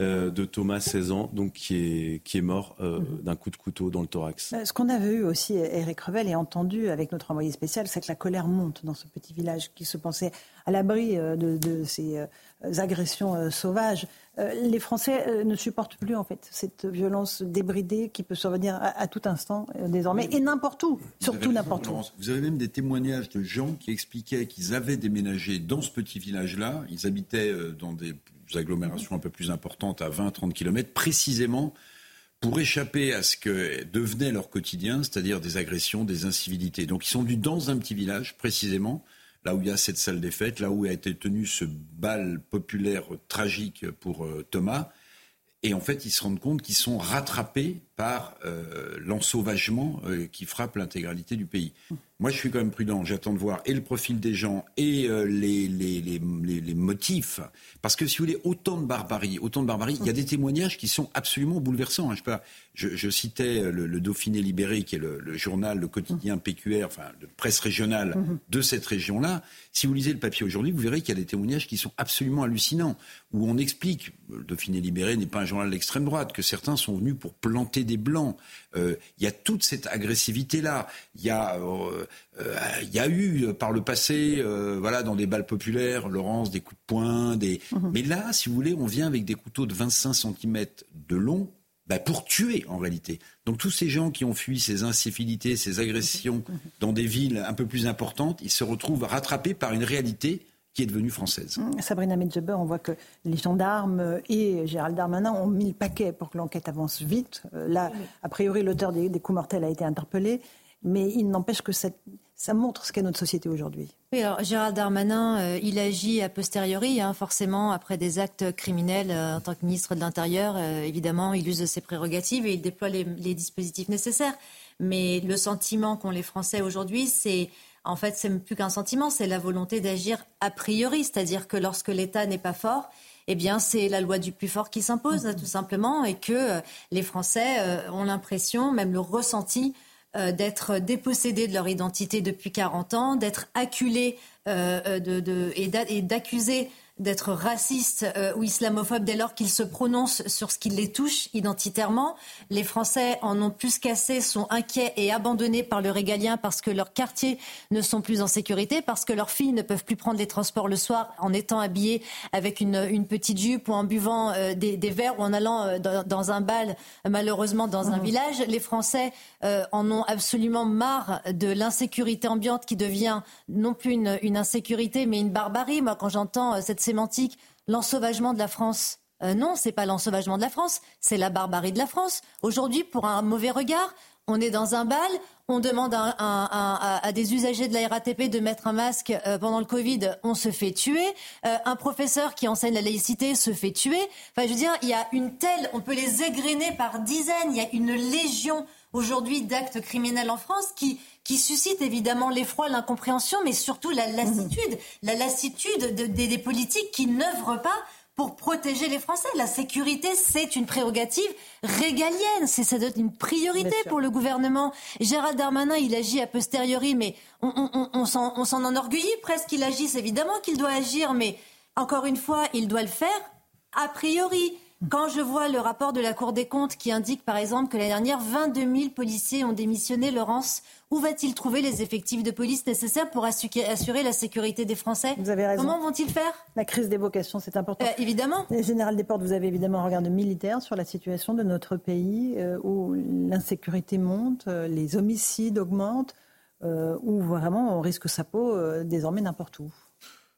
euh, de Thomas, 16 ans, donc qui est, qui est mort euh, mhm. d'un coup de couteau dans le thorax. Ce qu'on avait eu aussi, Eric Revel, et entendu avec notre envoyé spécial, c'est que la colère monte dans ce petit village qui se pensait à l'abri de, de, ces agressions sauvages. Euh, les Français euh, ne supportent plus en fait cette violence débridée qui peut survenir à, tout instant euh, désormais et n'importe où, surtout n'importe où. Vous avez même des témoignages de gens qui expliquaient qu'ils avaient déménagé dans ce petit village-là. Ils habitaient dans des agglomérations un peu plus importantes, à 20-30 km, précisément pour échapper à ce que devenait leur quotidien, c'est-à-dire des agressions, des incivilités. Donc ils sont venus dans un petit village, précisément, là où il y a cette salle des fêtes, là où a été tenu ce bal populaire tragique pour euh, Thomas. Et en fait, ils se rendent compte qu'ils sont rattrapés par euh, l'ensauvagement euh, qui frappe l'intégralité du pays. Moi, je suis quand même prudent. J'attends de voir et le profil des gens et euh, les, les, les, les, motifs. Parce que si vous voulez, autant de barbarie, autant de barbarie, il y a des témoignages qui sont absolument bouleversants. Hein. Je, pas, je, citais le, Dauphiné Libéré, qui est le, le, journal, le quotidien PQR, enfin, de presse régionale de cette région-là. Si vous lisez le papier aujourd'hui, vous verrez qu'il y a des témoignages qui sont absolument hallucinants, où on explique, le Dauphiné Libéré n'est pas un journal d'extrême droite, que certains sont venus pour planter des blancs. Euh, il y a toute cette agressivité-là. Il y a, euh, euh, il y a eu par le passé, voilà, dans des balles populaires, Laurence, des coups de poing, des. Mhm. Mais là, si vous voulez, on vient avec des couteaux de 25 cm de long. Bah, pour tuer en réalité. Donc tous ces gens qui ont fui ces incivilités, ces agressions dans des villes un peu plus importantes, ils se retrouvent rattrapés par une réalité qui est devenue française. Mmh, Sabrina Medjeber, on voit que les gendarmes et Gérald Darmanin ont mis le paquet pour que l'enquête avance vite. Euh, là, a priori, l'auteur des, coups mortels a été interpellé, mais il n'empêche que ça, montre ce qu'est notre société aujourd'hui. Oui, alors Gérald Darmanin, euh, il agit a posteriori, hein, forcément, après des actes criminels euh, en tant que ministre de l'Intérieur. évidemment, il use de ses prérogatives et il déploie les dispositifs nécessaires. Mais le sentiment qu'ont les Français aujourd'hui, c'est en fait, c'est plus qu'un sentiment, c'est la volonté d'agir a priori, c'est-à-dire que lorsque l'État n'est pas fort, eh bien, c'est la loi du plus fort qui s'impose, tout simplement, et que euh, les Français euh, ont l'impression, même le ressenti, euh, d'être dépossédés de leur identité depuis 40 ans, d'être acculés et d'accuser d'être raciste euh, ou islamophobe dès lors qu'ils se prononcent sur ce qui les touche identitairement. Les Français en ont plus qu'assez, sont inquiets et abandonnés par le régalien parce que leurs quartiers ne sont plus en sécurité, parce que leurs filles ne peuvent plus prendre les transports le soir en étant habillées avec une, une petite jupe ou en buvant euh, des, des, verres ou en allant euh, dans, un bal, malheureusement dans un mmh. village. Les Français en ont absolument marre de l'insécurité ambiante qui devient non plus une, une insécurité mais une barbarie. Moi, quand j'entends cette l'ensauvagement de la France. Euh, non, c'est pas l'ensauvagement de la France, c'est la barbarie de la France. Aujourd'hui, pour un mauvais regard, on est dans un bal, on demande à, des usagers de la RATP de mettre un masque euh, pendant le Covid, on se fait tuer. Euh, un professeur qui enseigne la laïcité se fait tuer. Enfin, je veux dire, il y a une telle, on peut les égrener par dizaines. Il y a une légion aujourd'hui d'actes criminels en France qui, qui suscite évidemment l'effroi, l'incompréhension, mais surtout la lassitude, la lassitude des politiques qui n'œuvrent pas pour protéger les Français. La sécurité, c'est une prérogative régalienne, c'est ça doit être une priorité pour le gouvernement. Gérald Darmanin, il agit a posteriori, mais on, on, on s'en enorgueillit presque qu'il agisse. Évidemment qu'il doit agir, mais encore une fois, il doit le faire a priori. Quand je vois le rapport de la Cour des comptes qui indique par exemple que l'année dernière, 22 000 policiers ont démissionné, Laurence, où va-t-il trouver les effectifs de police nécessaires pour assurer la sécurité des Français? Vous avez raison. Comment vont-ils faire? La crise des vocations, c'est important. Euh, évidemment. Général Desportes, vous avez évidemment un regard de militaire sur la situation de notre pays euh, où l'insécurité monte, euh, les homicides augmentent, où vraiment on risque sa peau désormais n'importe où.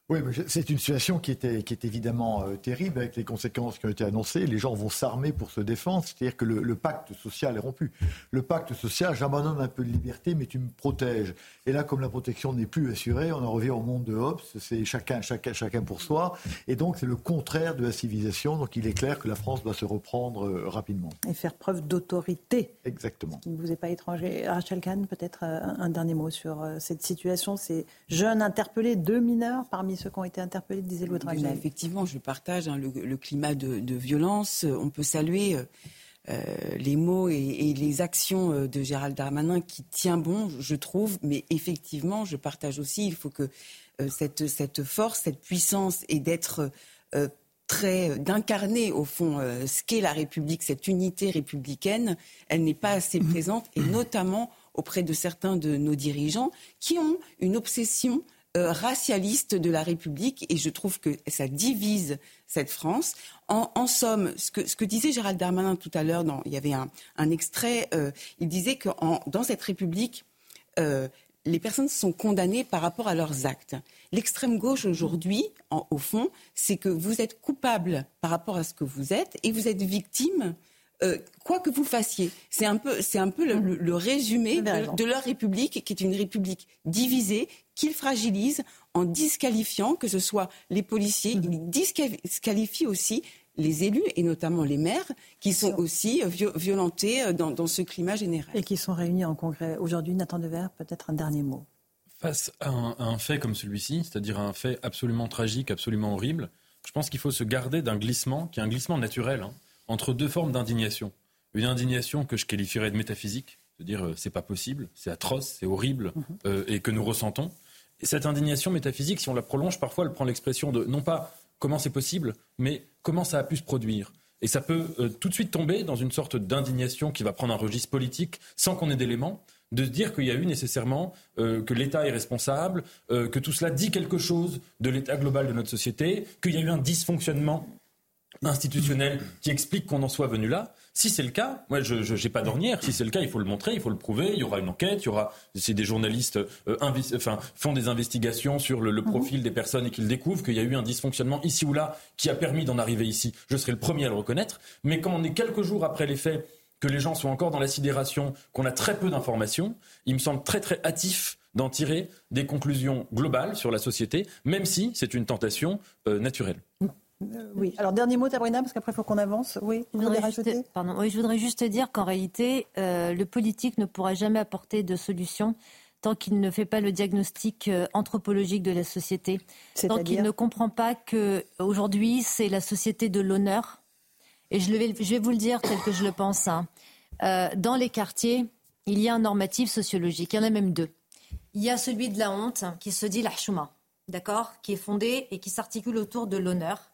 Oui, c'est une situation qui, est évidemment euh, terrible avec les conséquences qui ont été annoncées. Les gens vont s'armer pour se défendre, c'est-à-dire que le, pacte social est rompu. Le pacte social, j'abandonne un peu de liberté, mais tu me protèges. Et là, comme la protection n'est plus assurée, on en revient au monde de Hobbes, c'est chacun, chacun, chacun pour soi. Et donc, c'est le contraire de la civilisation. Donc, il est clair que la France doit se reprendre euh, rapidement. Et faire preuve d'autorité. Exactement. Qui ne vous est pas étranger. Rachel Kahn, peut-être euh, un dernier mot sur cette situation. Ces jeunes interpellés, deux mineurs parmi ceux qui ont été interpellés, disait l'autre Effectivement, je partage hein, le, climat de, violence. On peut saluer euh, euh, les mots et, les actions euh, de Gérald Darmanin qui tient bon, je trouve. Mais effectivement, je partage aussi, il faut que cette, cette, force, cette puissance et d'être très d'incarner au fond ce qu'est la République, cette unité républicaine, elle n'est pas assez présente et notamment auprès de certains de nos dirigeants qui ont une obsession euh, racialiste de la République et je trouve que ça divise cette France. En, somme, ce que, ce que, disait Gérald Darmanin tout à l'heure, il y avait un, extrait, euh, il disait que dans cette République, euh, les personnes sont condamnées par rapport à leurs actes. L'extrême gauche aujourd'hui, au fond, c'est que vous êtes coupable par rapport à ce que vous êtes et vous êtes victime quoi que vous fassiez. C'est un peu, c'est un peu le, résumé de, de, leur République, qui est une République divisée, qu'il fragilise en disqualifiant, que ce soit les policiers, mhm. il disqualifie aussi les élus et notamment les maires qui sont aussi violentés euh, dans, ce climat général. Et qui sont réunis en congrès. Aujourd'hui, Nathan Devers, peut-être un dernier mot. Face à un, fait comme celui-ci, c'est-à-dire un fait absolument tragique, absolument horrible, je pense qu'il faut se garder d'un glissement qui est un glissement naturel hein, entre deux formes d'indignation. Une indignation que je qualifierais de métaphysique, de dire euh, c'est pas possible, c'est atroce, c'est horrible, mhm. euh, et que nous ressentons cette indignation métaphysique, si on la prolonge, parfois elle prend l'expression de non pas comment c'est possible, mais comment ça a pu se produire. Et ça peut euh, tout de suite tomber dans une sorte d'indignation qui va prendre un registre politique sans qu'on ait d'éléments, de se dire qu'il y a eu nécessairement euh, que l'État est responsable, euh, que tout cela dit quelque chose de l'état global de notre société, qu'il y a eu un dysfonctionnement institutionnel qui explique qu'on en soit venu là. Si c'est le cas, moi je n'ai pas d'ornière. Si c'est le cas, il faut le montrer, il faut le prouver. Il y aura une enquête, il y aura c'est des journalistes euh, enfin, font des investigations sur le, mhm. profil des personnes et qu'ils découvrent qu'il y a eu un dysfonctionnement ici ou là qui a permis d'en arriver ici. Je serai le premier à le reconnaître. Mais quand on est quelques jours après les faits, que les gens sont encore dans la sidération, qu'on a très peu d'informations, il me semble très très hâtif d'en tirer des conclusions globales sur la société, même si c'est une tentation euh, naturelle. Euh, oui. Alors, dernier mot, Tabrina, parce qu'après, il faut qu'on avance. Oui, je voudrais, juste, pardon, oui, je voudrais juste dire qu'en réalité, euh, le politique ne pourra jamais apporter de solution tant qu'il ne fait pas le diagnostic euh, anthropologique de la société, tant qu'il ne comprend pas que aujourd'hui c'est la société de l'honneur. Et je vais, je vais, vous le dire tel que je le pense. Hein. dans les quartiers, il y a un normatif sociologique. Il y en a même deux. Il y a celui de la honte qui se dit l'ahchouma, d'accord, qui est fondé et qui s'articule autour de l'honneur.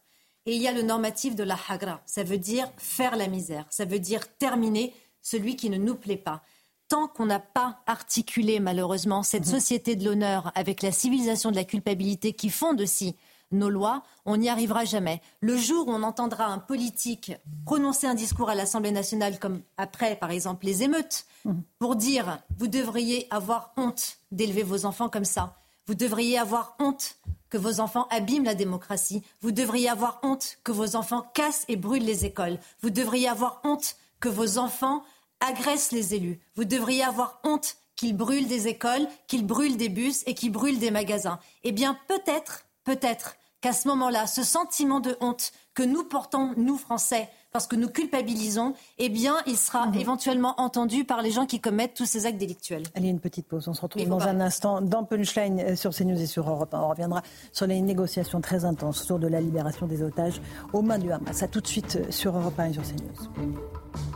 Et il y a le normatif de la hagra. Ça veut dire faire la misère. Ça veut dire terminer celui qui ne nous plaît pas. Tant qu'on n'a pas articulé, malheureusement, cette mhm. société de l'honneur avec la civilisation de la culpabilité qui fonde aussi nos lois, on n'y arrivera jamais. Le jour où on entendra un politique prononcer un discours à l'Assemblée nationale, comme après, par exemple, les émeutes, mhm. pour dire vous devriez avoir honte d'élever vos enfants comme ça, vous devriez avoir honte que vos enfants abîment la démocratie. Vous devriez avoir honte que vos enfants cassent et brûlent les écoles. Vous devriez avoir honte que vos enfants agressent les élus. Vous devriez avoir honte qu'ils brûlent des écoles, qu'ils brûlent des bus et qu'ils brûlent des magasins. Eh bien, peut-être, peut-être qu'à ce moment-là, ce sentiment de honte que nous portons, nous Français, parce que nous culpabilisons, eh bien, il sera mhm. éventuellement entendu par les gens qui commettent tous ces actes délictuels. Allez, une petite pause. On se retrouve dans un instant dans Punchline euh, sur CNews et sur Europe 1. On reviendra sur les négociations très intenses autour de la libération des otages aux mains du Hamas. A tout de suite euh, sur Europe 1 et sur CNews.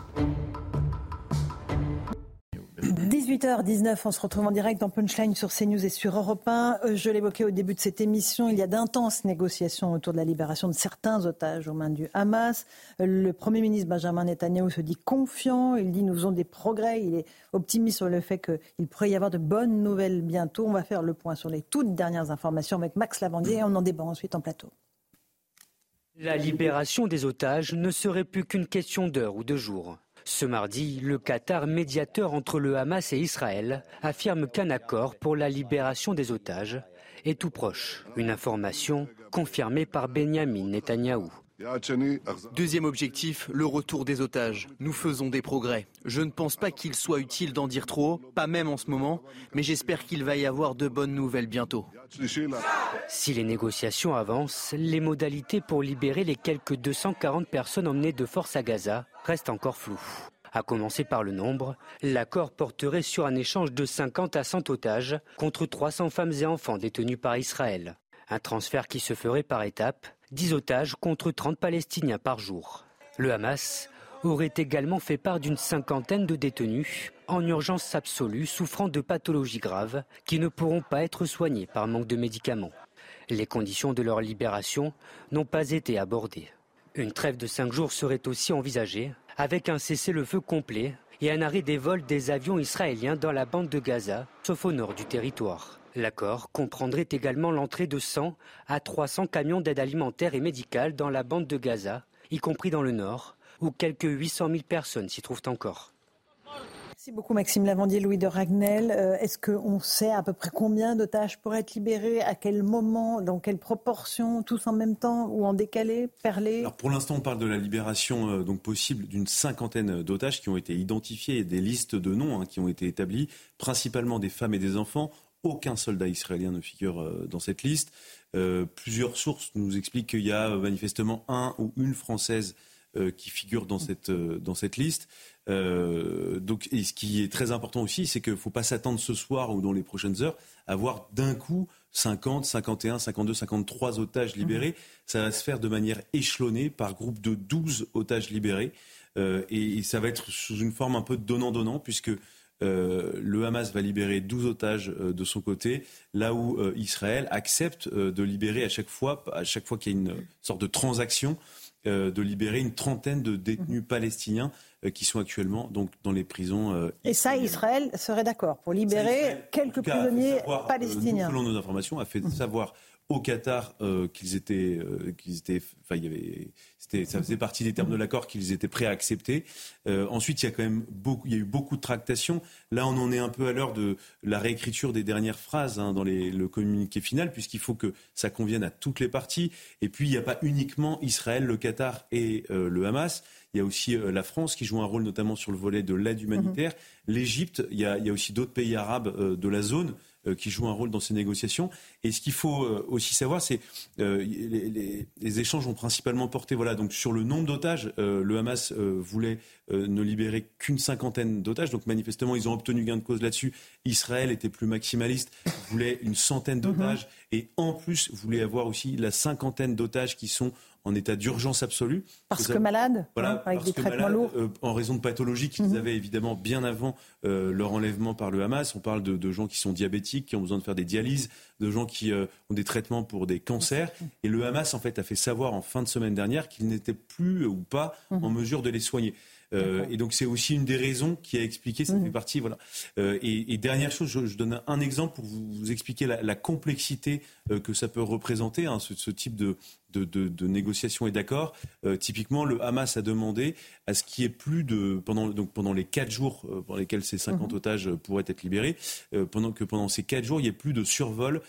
18h19, on se retrouve en direct dans Punchline sur CNews et sur Europe 1. Euh, je l'évoquais au début de cette émission, il y a d'intenses négociations autour de la libération de certains otages aux mains du Hamas. Euh, le Premier ministre Benjamin Netanyahu se dit confiant, il dit nous faisons des progrès, il est optimiste sur le fait qu'il pourrait y avoir de bonnes nouvelles bientôt. On va faire le point sur les toutes dernières informations avec Max Lavandier et on en débat ensuite en plateau. La libération des otages ne serait plus qu'une question d'heure ou de jours. Ce mardi, le Qatar, médiateur entre le Hamas et Israël, affirme qu'un accord pour la libération des otages est tout proche. Une information confirmée par Benjamin Netanyahou. Deuxième objectif, le retour des otages. Nous faisons des progrès. Je ne pense pas qu'il soit utile d'en dire trop, pas même en ce moment, mais j'espère qu'il va y avoir de bonnes nouvelles bientôt. Si les négociations avancent, les modalités pour libérer les quelques 240 personnes emmenées de force à Gaza restent encore floues. À commencer par le nombre, l'accord porterait sur un échange de 50 à 100 otages contre 300 femmes et enfants détenus par Israël. Un transfert qui se ferait par étapes 10 otages contre 30 Palestiniens par jour. Le Hamas aurait également fait part d'une cinquantaine de détenus en urgence absolue souffrant de pathologies graves qui ne pourront pas être soignés par manque de médicaments. Les conditions de leur libération n'ont pas été abordées. Une trêve de cinq jours serait aussi envisagée, avec un cessez-le-feu complet et un arrêt des vols des avions israéliens dans la bande de Gaza, sauf au nord du territoire. L'accord comprendrait également l'entrée de 100 à 300 camions d'aide alimentaire et médicale dans la bande de Gaza, y compris dans le nord, où quelques 800 000 personnes s'y trouvent encore. Merci beaucoup Maxime Lavandier, Louis de Ragnel. Euh, est-ce qu'on sait à peu près combien d'otages pourraient être libérés, à quel moment, dans quelle proportion, tous en même temps ou en décalé, perlé? Alors pour l'instant, on parle de la libération euh, donc possible d'une cinquantaine d'otages qui ont été identifiés et des listes de noms hein, qui ont été établies, principalement des femmes et des enfants. Aucun soldat israélien ne figure euh, dans cette liste. Euh, plusieurs sources nous expliquent qu'il y a euh, manifestement un ou une Française qui figure dans cette, dans cette liste. donc, et ce qui est très important aussi, c'est qu'il ne faut pas s'attendre ce soir ou dans les prochaines heures à voir d'un coup 50, 51, 52, 53 otages libérés. Mmh. Ça va se faire de manière échelonnée par groupe de 12 otages libérés. et, ça va être sous une forme un peu donnant-donnant, puisque euh, le Hamas va libérer 12 otages euh, de son côté, là où euh, Israël accepte de libérer à chaque fois, à chaque fois qu'il y a une sorte de transaction, de libérer une trentaine de détenus mhm. palestiniens qui sont actuellement donc dans les prisons. Et ça, Israël serait d'accord pour libérer quelques prisonniers palestiniens. selon nos informations, a fait mhm. savoir au Qatar qu'ils étaient, qu'ils étaient, enfin il y avait ça faisait partie des termes de l'accord qu'ils étaient prêts à accepter. Euh, ensuite, il y a quand même beaucoup, il y a eu beaucoup de tractations. Là, on en est un peu à l'heure de la réécriture des dernières phrases hein, dans le communiqué final, puisqu'il faut que ça convienne à toutes les parties. Et puis, il n'y a pas uniquement Israël, le Qatar et euh, le Hamas. Il y a aussi euh, la France qui joue un rôle notamment sur le volet de l'aide humanitaire. Mhm. L'Égypte, il, il, y a aussi d'autres pays arabes de la zone euh, qui joue un rôle dans ces négociations. Et ce qu'il faut euh, aussi savoir, c'est euh, les, les, échanges ont principalement porté voilà, donc sur le nombre d'otages. le Hamas voulait ne libérer qu'une cinquantaine d'otages. Donc manifestement, ils ont obtenu gain de cause là-dessus. Israël était plus maximaliste, voulait une centaine d'otages. Mhm. Et en plus, voulait avoir aussi la cinquantaine d'otages qui sont en état d'urgence absolue. Parce que malades, voilà, avec des traitements lourds. Euh, en raison de pathologies qu'ils mhm. avaient évidemment bien avant euh, leur enlèvement par le Hamas. On parle de, gens qui sont diabétiques, qui ont besoin de faire des dialyses, de gens qui euh, ont des traitements pour des cancers. Et le Hamas, en fait, a fait savoir en fin de semaine dernière qu'il n'était plus ou pas mhm. en mesure de les soigner. et donc c'est aussi une des raisons qui a expliqué, ça mhm. fait partie, voilà. et, dernière chose, je, donne un exemple pour vous, expliquer la, complexité que ça peut représenter, hein, ce, type de, de, négociations et d'accords. Euh, typiquement, le Hamas a demandé à ce qu'il y ait plus de pendant donc pendant les quatre jours euh, pendant lesquels ces 50 mhm. otages pourraient être libérés, euh, pendant que pendant ces quatre jours il y ait plus de survol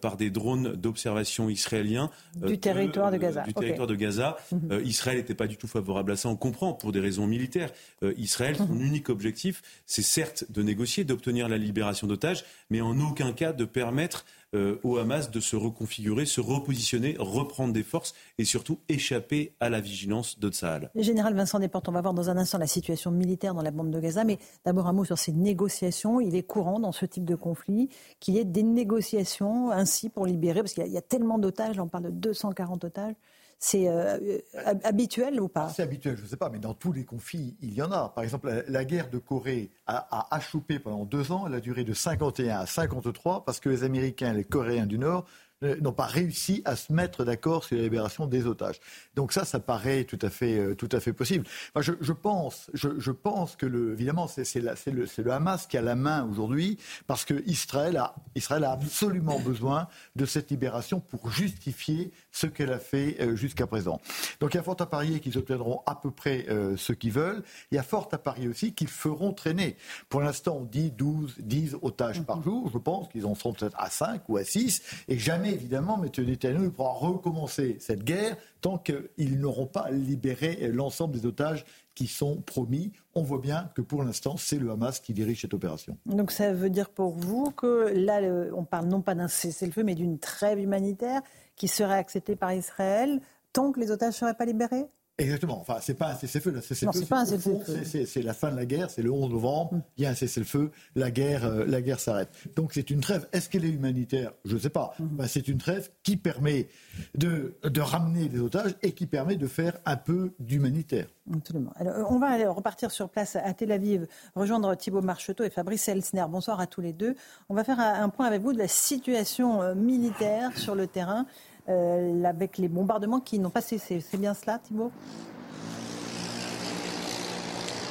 par des drones d'observation israéliens du territoire de Gaza. Du territoire de Gaza. Israël n'était pas du tout favorable à ça. On comprend pour des raisons militaires. Israël, son mhm. unique objectif, c'est certes de négocier, d'obtenir la libération d'otages, mais en aucun cas de permettre euh, au Hamas de se reconfigurer, se repositionner, reprendre des forces et surtout échapper à la vigilance de Tsahal. Général Vincent Desportes, on va voir dans un instant la situation militaire dans la bande de Gaza, mais d'abord un mot sur ces négociations. Il est courant dans ce type de conflit qu'il y ait des négociations ainsi pour libérer, parce qu'il y, y, a tellement d'otages, on parle de 240 otages. C'est euh, euh, habituel ou pas? C'est habituel, je ne sais pas, mais dans tous les conflits, il y en a. Par exemple, la, guerre de Corée a, achoupé pendant deux ans. Elle a duré de 51 à 53 parce que les Américains et les Coréens du Nord euh, n'ont pas réussi à se mettre d'accord sur la libération des otages. Donc ça, ça paraît tout à fait, tout à fait possible. je, pense, je, pense que évidemment, c'est le, le, Hamas qui a la main aujourd'hui parce que Israël a, Israël a absolument besoin de cette libération pour justifier ce qu'elle a fait euh, jusqu'à présent. Donc il y a fort à parier qu'ils obtiendront à peu près ce qu'ils veulent. Il y a fort à parier aussi qu'ils feront traîner. Pour l'instant, on dit 12, 10 otages par jour. Je pense qu'ils en seront peut-être à 5 ou à 6. Et jamais évidemment, M. Netanyahu ne pourra recommencer cette guerre tant qu'ils n'auront pas libéré l'ensemble des otages qui sont promis. On voit bien que pour l'instant, c'est le Hamas qui dirige cette opération. Donc ça veut dire pour vous que là, on parle non pas d'un cessez-le-feu, mais d'une trêve humanitaire qui serait acceptée par Israël tant que les otages ne seraient pas libérés? Exactement. Enfin, c'est pas un cessez-le. Non, c'est pas un cessez-le. C'est la fin de la guerre. C'est le 11 novembre. Mm. Il y a un cessez-le-feu. La guerre, euh, la guerre s'arrête. Donc c'est une trêve. Est-ce qu'elle est humanitaire? Je ne sais pas. Mm. Ben, c'est une trêve qui permet de, de ramener des otages et qui permet de faire un peu d'humanitaire. Absolument. Alors, on va aller repartir sur place à Tel Aviv, rejoindre Thibault Marcheteau et Fabrice Elsner. Bonsoir à tous les deux. On va faire un point avec vous de la situation euh, militaire sur le terrain. Euh, avec les bombardements qui n'ont pas cessé. C'est bien cela, Thibault?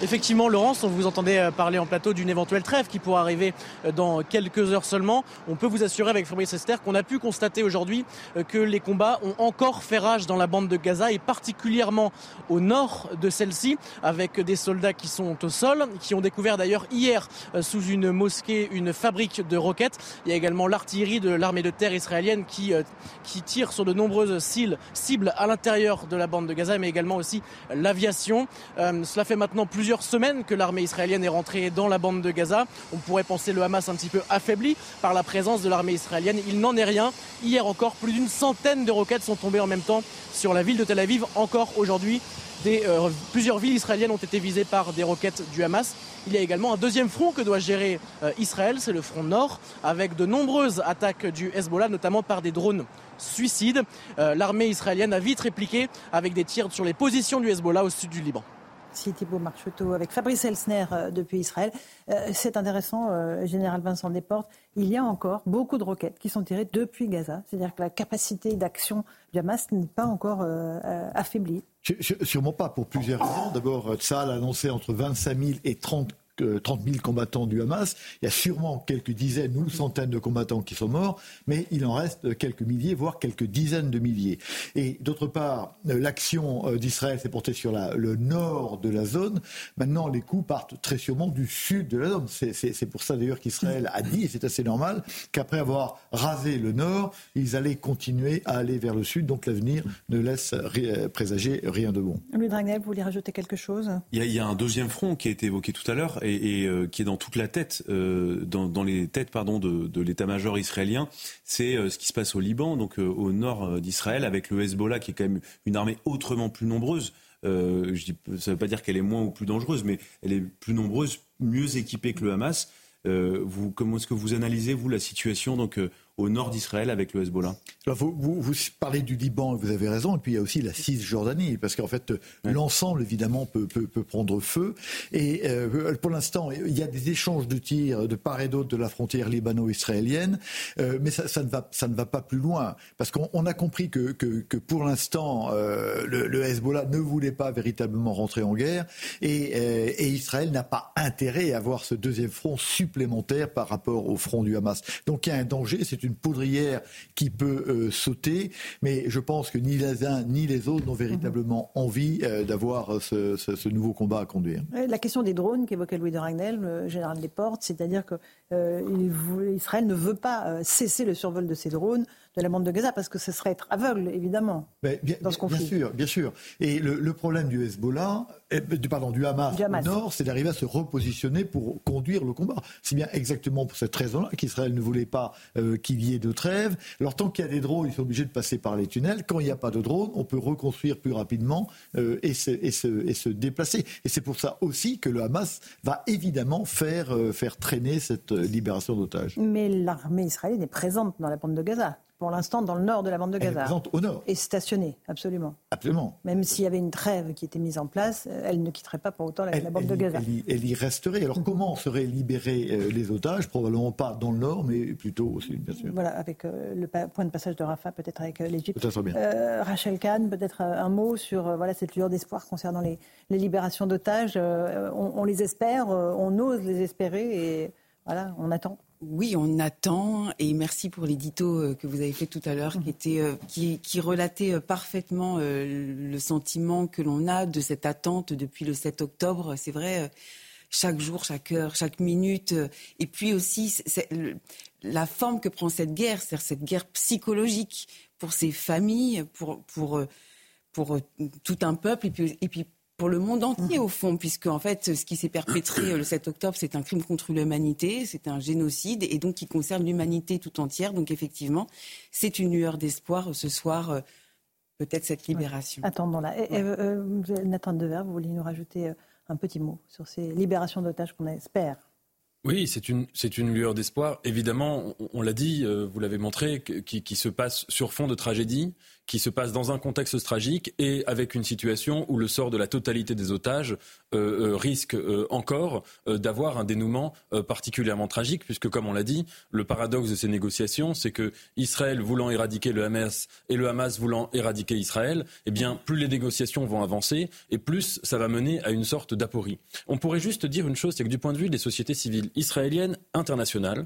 Effectivement, Laurence, on vous entendait euh, parler en plateau d'une éventuelle trêve qui pourrait arriver euh, dans quelques heures seulement. On peut vous assurer avec Fabrice Esther qu'on a pu constater aujourd'hui euh, que les combats ont encore fait rage dans la bande de Gaza et particulièrement au nord de celle-ci avec des soldats qui sont au sol, qui ont découvert d'ailleurs hier sous une mosquée une fabrique de roquettes. Il y a également l'artillerie de l'armée de terre israélienne qui tire sur de nombreuses cibles à l'intérieur de la bande de Gaza, mais également aussi l'aviation. cela fait maintenant plusieurs semaines que l'armée israélienne est rentrée dans la bande de Gaza. On pourrait penser le Hamas un petit peu affaibli par la présence de l'armée israélienne. Il n'en est rien. Hier encore, plus d'une centaine de roquettes sont tombées en même temps sur la ville de Tel Aviv. Encore aujourd'hui, euh, plusieurs villes israéliennes ont été visées par des roquettes du Hamas. Il y a également un deuxième front que doit gérer euh, Israël, c'est le front nord, avec de nombreuses attaques du Hezbollah, notamment par des drones suicides. Euh, l'armée israélienne a vite répliqué avec des tirs sur les positions du Hezbollah au sud du Liban. Merci Thibault Marcheteau avec Fabrice Elsner euh, depuis Israël. Euh, c'est intéressant, euh, Général Vincent Desportes. Il y a encore beaucoup de roquettes qui sont tirées depuis Gaza. C'est-à-dire que la capacité d'action du Hamas n'est pas encore affaiblie. Sûrement pas, pour plusieurs raisons. D'abord, Tzal a annoncé entre 25 000 et 30 30 000 combattants du Hamas. Il y a sûrement quelques dizaines ou centaines de combattants qui sont morts, mais il en reste quelques milliers, voire quelques dizaines de milliers. Et d'autre part, euh, l'action euh, d'Israël s'est portée sur le nord de la zone. Maintenant, les coups partent très sûrement du sud de la zone. C'est pour ça d'ailleurs qu'Israël a dit, et c'est assez normal, qu'après avoir rasé le nord, ils allaient continuer à aller vers le sud. Donc l'avenir ne laisse présager rien de bon. Louis Dragnel, vous voulez rajouter quelque chose? Il y, a, un deuxième front qui a été évoqué tout à l'heure et, euh, qui est dans toute la tête, euh, dans, les têtes pardon de, l'état-major israélien, c'est euh, ce qui se passe au Liban, donc au nord d'Israël, avec le Hezbollah qui est quand même une armée autrement plus nombreuse. je dis, ça ne veut pas dire qu'elle est moins ou plus dangereuse, mais elle est plus nombreuse, mieux équipée que le Hamas. comment est-ce que vous analysez vous la situation au nord d'Israël avec le Hezbollah vous, vous, parlez du Liban, vous avez raison, et puis il y a aussi la Cisjordanie, parce qu'en fait, l'ensemble, évidemment, peut, peut, peut, prendre feu. Et euh, pour l'instant, il y a des échanges de tirs de part et d'autre de la frontière libano-israélienne, euh, mais ça, ça, ne va, ça ne va pas plus loin, parce qu'on a compris que, que, que pour l'instant, euh, le, le, Hezbollah ne voulait pas véritablement rentrer en guerre, et, et Israël n'a pas intérêt à avoir ce deuxième front supplémentaire par rapport au front du Hamas. Donc il y a un danger, c'est une poudrière qui peut euh, sauter, mais je pense que ni les uns ni les autres n'ont véritablement envie euh, d'avoir euh, ce, nouveau combat à conduire. La question des drones qu'évoquait Louis de Ragnel, le général des portes, c'est-à-dire que Israël ne veut pas cesser le survol de ces drones de la bande de Gaza, parce que ce serait être aveugle, évidemment, bien, dans ce conflit. Bien sûr, bien sûr. Et le, problème du Hezbollah, eh, pardon, du Hamas, au nord, c'est d'arriver à se repositionner pour conduire le combat. C'est bien exactement pour cette raison-là qu'Israël ne voulait pas euh, qu'il y ait de trêve. Alors tant qu'il y a des drones, ils sont obligés de passer par les tunnels. Quand il n'y a pas de drones, on peut reconstruire plus rapidement euh, et, se, et, se, et, se, déplacer. Et c'est pour ça aussi que le Hamas va évidemment faire, euh, faire traîner cette libération d'otages. Mais l'armée israélienne est présente dans la bande de Gaza pour l'instant dans le nord de la bande de Gaza. Elle est présente au nord. Et stationnée, absolument. Absolument. Même s'il y avait une trêve qui était mise en place, elle ne quitterait pas pour autant la, bande de Gaza. Elle y, resterait. Alors comment seraient libérés euh, les otages? Probablement pas dans le nord, mais plutôt au sud, bien sûr. Voilà, avec euh, le point de passage de Rafah, peut-être avec euh, l'Égypte. Bien. Rachel Kahn, peut-être un mot sur voilà, cette lueur d'espoir concernant les, libérations d'otages. On, on, les espère, on ose les espérer et voilà, on attend. Oui, on attend et merci pour l'édito euh, que vous avez fait tout à l'heure, qui était euh, qui, qui relatait euh, parfaitement le sentiment que l'on a de cette attente depuis le 7 octobre. C'est vrai, chaque jour, chaque heure, chaque minute, et puis aussi la forme que prend cette guerre, c'est-à-dire cette guerre psychologique pour ces familles, pour pour pour tout un peuple, et puis et puis pour le monde entier au fond, puisque en fait, ce qui s'est perpétré euh, le 7 octobre, c'est un crime contre l'humanité, c'est un génocide, et donc qui concerne l'humanité tout entière. Donc effectivement, c'est une lueur d'espoir euh, ce soir, euh, peut-être cette libération. Attendons-la. Nathan Dever, vous vouliez nous rajouter un petit mot sur ces libérations d'otages qu'on espère? Oui, c'est une, c'est une lueur d'espoir. Évidemment, on, l'a dit, vous l'avez montré, qui, qui, se passe sur fond de tragédie, qui se passe dans un contexte tragique et avec une situation où le sort de la totalité des otages euh, euh, risque euh, encore d'avoir un dénouement particulièrement tragique, puisque comme on l'a dit, le paradoxe de ces négociations, c'est que Israël voulant éradiquer le Hamas et le Hamas voulant éradiquer Israël, eh bien, plus les négociations vont avancer et plus ça va mener à une sorte d'aporie. On pourrait juste dire une chose, c'est que du point de vue des sociétés civiles israéliennes, internationales,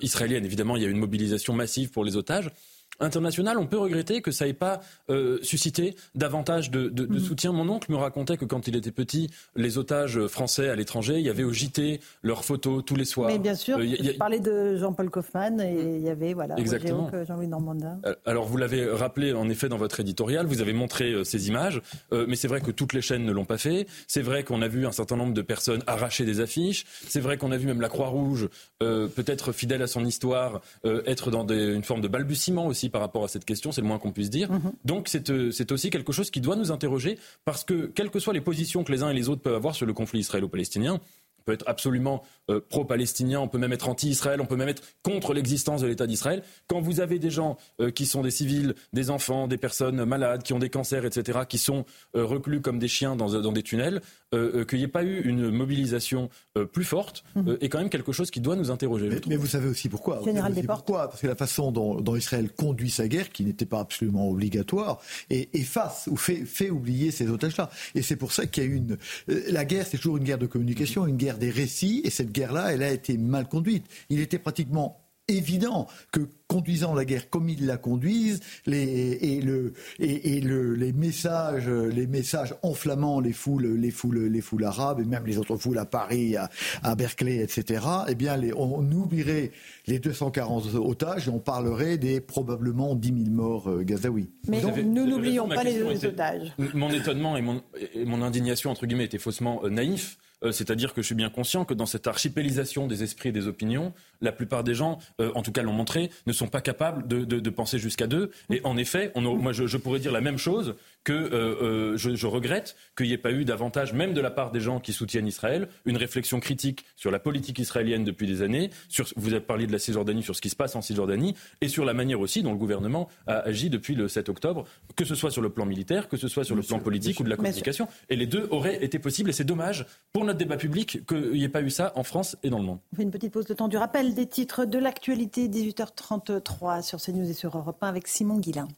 israéliennes, évidemment, il y a une mobilisation massive pour les otages international, on peut regretter que ça n'ait pas euh, suscité davantage de, mm. soutien. Mon oncle me racontait que quand il était petit, les otages français à l'étranger, il y avait au JT leurs photos tous les soirs. Mais bien sûr, euh, je parlais de Jean-Paul Kaufmann et il y avait voilà, Exactement. Jean-Louis Normandin. Euh, alors vous l'avez rappelé en effet dans votre éditorial, vous avez montré ces images, mais c'est vrai que toutes les chaînes ne l'ont pas fait. C'est vrai qu'on a vu un certain nombre de personnes arracher des affiches. C'est vrai qu'on a vu même la Croix-Rouge, peut-être fidèle à son histoire, être dans une forme de balbutiement aussi par rapport à cette question, c'est le moins qu'on puisse dire. Mhm. Donc euh, c'est aussi quelque chose qui doit nous interroger parce que quelles que soient les positions que les uns et les autres peuvent avoir sur le conflit israélo-palestinien, on peut être absolument euh, pro-palestinien, on peut même être anti-Israël, on peut même être contre l'existence de l'État d'Israël. Quand vous avez des gens euh, qui sont des civils, des enfants, des personnes malades, qui ont des cancers, etc., qui sont reclus comme des chiens dans, dans des tunnels, euh, euh, qu'il n'y ait pas eu une mobilisation euh, plus forte mhm. est quand même quelque chose qui doit nous interroger. Mais, vous savez aussi pourquoi. Général pourquoi Parce que la façon dont, Israël conduit sa guerre, qui n'était pas absolument obligatoire, et efface ou fait, fait oublier ces otages-là. Et c'est pour ça qu'il y a une. la guerre, c'est toujours une guerre de communication, une guerre des récits, et cette guerre-là, elle a été mal conduite. Il était pratiquement évident que conduisant la guerre comme ils la conduisent, les, et, le, et, le, les messages, les messages enflammant les foules, les foules, les foules arabes et même les autres foules à Paris, à, Berkeley, etc. Eh bien, les, on oublierait les 240 otages et on parlerait des probablement 10 000 morts euh, gazaouis. Mais nous n'oublions pas les otages. Mon étonnement et mon, et mon indignation entre guillemets étaient faussement euh, naïfs. Euh, c'est-à-dire que je suis bien conscient que dans cette archipélisation des esprits et des opinions, la plupart des gens, euh, en tout cas l'ont montré, ne sont pas capables de, penser jusqu'à deux. Et en effet, moi je, pourrais dire la même chose que euh, je, regrette qu'il n'y ait pas eu davantage, même de la part des gens qui soutiennent Israël, une réflexion critique sur la politique israélienne depuis des années. Sur, vous avez parlé de la Cisjordanie, sur ce qui se passe en Cisjordanie, et sur la manière aussi dont le gouvernement a agi depuis le 7 octobre, que ce soit sur le plan militaire, que ce soit sur le plan politique ou de la communication. Et les deux auraient été possibles, et c'est dommage pour notre débat public qu'il n'y ait pas eu ça en France et dans le monde. On fait une petite pause de temps du rappel des titres de l'actualité, 18h33 sur CNews et sur Europe 1 avec Simon Guillain.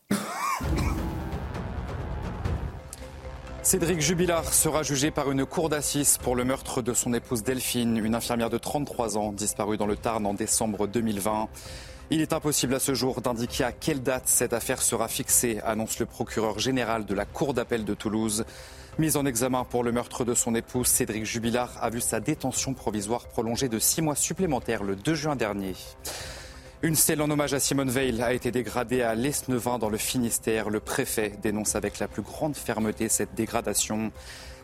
Cédric Jubilard sera jugé par une cour d'assises pour le meurtre de son épouse Delphine, une infirmière de 33 ans disparue dans le Tarn en décembre 2020. Il est impossible à ce jour d'indiquer à quelle date cette affaire sera fixée, annonce le procureur général de la Cour d'appel de Toulouse. Mise en examen pour le meurtre de son épouse, Cédric Jubilard a vu sa détention provisoire prolongée de six mois supplémentaires le 2 juin dernier. Une stèle en hommage à Simone Veil a été dégradée à l'Esnevin dans le Finistère. Le préfet dénonce avec la plus grande fermeté cette dégradation.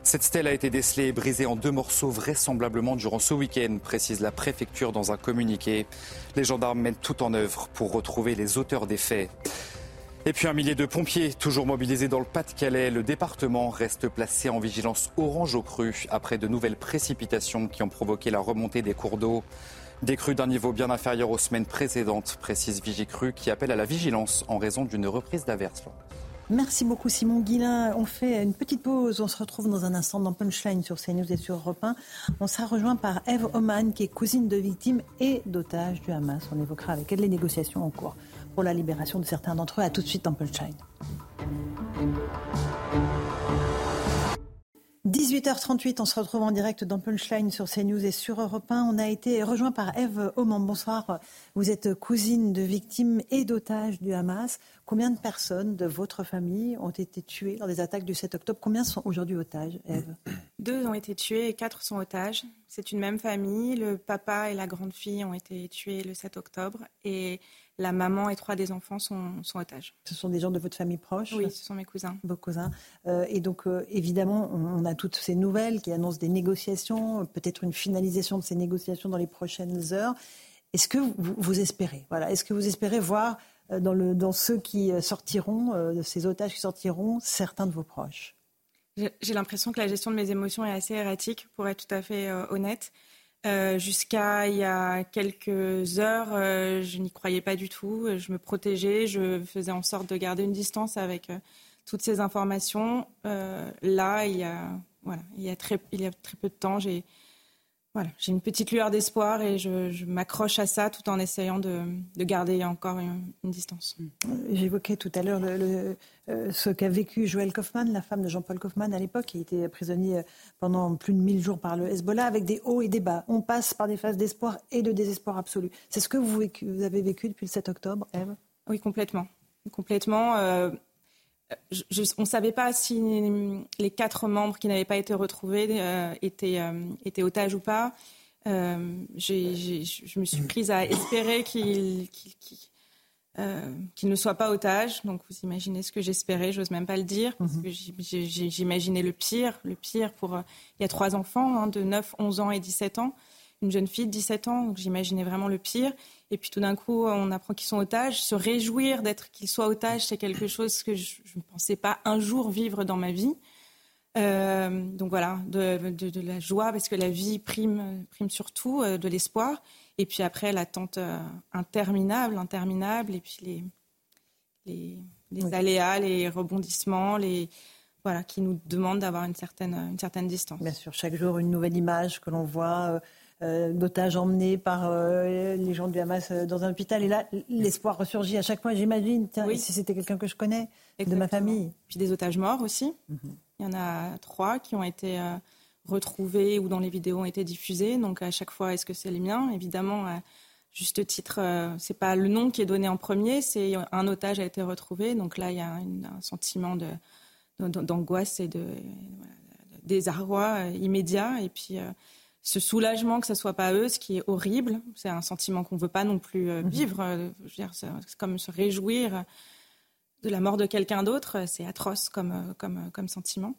Cette stèle a été décelée et brisée en deux morceaux vraisemblablement durant ce week-end, précise la préfecture dans un communiqué. Les gendarmes mènent tout en œuvre pour retrouver les auteurs des faits. Et puis un millier de pompiers toujours mobilisés dans le Pas-de-Calais. Le département reste placé en vigilance orange au cru après de nouvelles précipitations qui ont provoqué la remontée des cours d'eau. Des crues d'un niveau bien inférieur aux semaines précédentes, précise Vigicru, qui appelle à la vigilance en raison d'une reprise d'averses. Merci beaucoup Simon Guillain. On fait une petite pause. On se retrouve dans un instant dans Punchline sur CNews et sur Europe 1. On sera rejoint par Eve Oman, qui est cousine de victimes et d'otages du Hamas. On évoquera avec elle les négociations en cours pour la libération de certains d'entre eux. A tout de suite dans Punchline. 18h38, on se retrouve en direct dans Punchline sur CNews et sur Europe 1. On a été rejoint par Eve Oman. Bonsoir. Vous êtes cousine de victimes et d'otages du Hamas. Combien de personnes de votre famille ont été tuées dans des attaques du 7 octobre? Combien sont aujourd'hui otages, Eve? Deux ont été tués et quatre sont otages. C'est une même famille. Le papa et la grande fille ont été tués le 7 octobre. La maman et trois des enfants sont, otages. Ce sont des gens de votre famille proche Oui, ce sont mes cousins. Vos cousins. Euh, et donc, euh, évidemment, on, a toutes ces nouvelles qui annoncent des négociations, peut-être une finalisation de ces négociations dans les prochaines heures. Est-ce que vous, espérez voilà, Est-ce que vous espérez voir euh, dans, le, dans ceux qui sortiront, de ces otages qui sortiront, certains de vos proches? J'ai l'impression que la gestion de mes émotions est assez erratique, pour être tout à fait honnête. Euh, jusqu'à il y a quelques heures, euh, je n'y croyais pas du tout. Je me protégeais, je faisais en sorte de garder une distance avec euh, toutes ces informations. là, il y a, il y a très peu de temps, j'ai voilà, j'ai une petite lueur d'espoir et je, m'accroche à ça tout en essayant de, garder encore une, distance. J'évoquais tout à l'heure le, euh, ce qu'a vécu Joël Kaufmann, la femme de Jean-Paul Kaufmann à l'époque, qui était prisonnier pendant plus de 1000 jours par le Hezbollah, avec des hauts et des bas. On passe par des phases d'espoir et de désespoir absolu. C'est ce que vous, vous, avez vécu depuis le 7 octobre, Eve? Oui, complètement. Complètement. Euh, on ne savait pas si les quatre membres qui n'avaient pas été retrouvés euh, étaient, euh, étaient, otages ou pas. Euh, je me suis prise à espérer qu'ils ne soient pas otages. Donc vous imaginez ce que j'espérais, j'ose même pas le dire, parce que j'imaginais le pire, le pire pour... il y a trois enfants hein, de 9, 11 ans et 17 ans, une jeune fille de 17 ans, donc j'imaginais vraiment le pire. Et puis tout d'un coup, on apprend qu'ils sont otages. Se réjouir d'être qu'ils soient otages, c'est quelque chose que je ne pensais pas un jour vivre dans ma vie. Euh, donc voilà, de, de, la joie, parce que la vie prime, prime surtout, euh, de l'espoir. Et puis après, l'attente euh, interminable, interminable. Et puis les, les, les aléas, les rebondissements, les, voilà, qui nous demandent d'avoir une certaine, une certaine distance. Bien sûr, chaque jour, une nouvelle image que l'on voit d'otages emmenés par euh, les gens du Hamas euh, dans un hôpital. Et là, l'espoir ressurgit à chaque fois, j'imagine. Oui. Si c'était quelqu'un que je connais, de ma famille. Puis des otages morts aussi. Mhm. Il y en a trois qui ont été retrouvés ou dont les vidéos ont été diffusées. Donc à chaque fois, est-ce que c'est les miens? Évidemment, à juste titre, c'est pas le nom qui est donné en premier, c'est un otage a été retrouvé. Donc là, il y a un sentiment de, d'angoisse et de, désarroi immédiat. Et puis ce soulagement que ce soit pas eux, ce qui est horrible. C'est un sentiment qu'on ne veut pas non plus euh, mhm. vivre. Euh, c'est comme se réjouir de la mort de quelqu'un d'autre. C'est atroce comme, euh, comme, comme sentiment.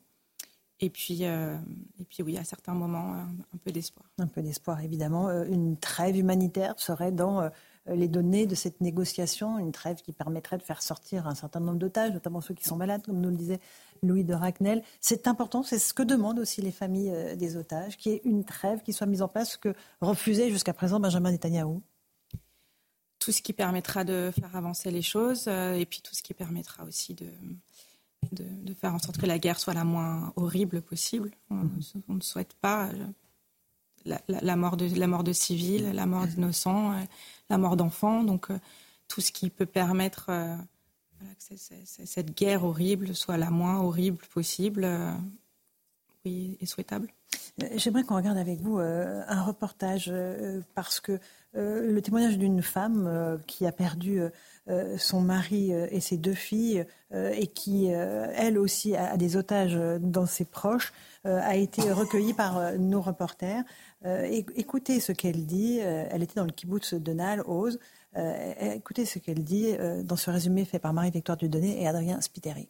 Et puis, et puis oui, à certains moments, un, peu d'espoir. Un peu d'espoir, évidemment. Une trêve humanitaire serait dans les données de cette négociation, une trêve qui permettrait de faire sortir un certain nombre d'otages, notamment ceux qui sont malades, comme nous le disait Louis de Ragnel. C'est important, c'est ce que demandent aussi les familles euh, des otages, qu'il y ait une trêve qui soit mise en place, ce que refusait jusqu'à présent Benjamin Netanyahou. Tout ce qui permettra de faire avancer les choses euh, et puis tout ce qui permettra aussi de, de, faire en sorte que la guerre soit la moins horrible possible. On, mm-hmm. ne souhaite pas euh, la, mort de, la mort de civils, la mort d'innocents, la mort d'enfants. Donc tout ce qui peut permettre que cette guerre horrible soit la moins horrible possible, euh, oui, est souhaitable. Euh, j'aimerais qu'on regarde avec vous euh, un reportage parce que le témoignage d'une femme qui a perdu son mari et ses deux filles et qui, elle aussi, a des otages dans ses proches, a été recueilli par nos reporters. écoutez ce qu'elle dit. elle était dans le kibbutz de Nal, Oz. Euh, écoutez ce qu'elle dit euh, dans ce résumé fait par Marie-Victoire Dudonné et Adrien Spiteri.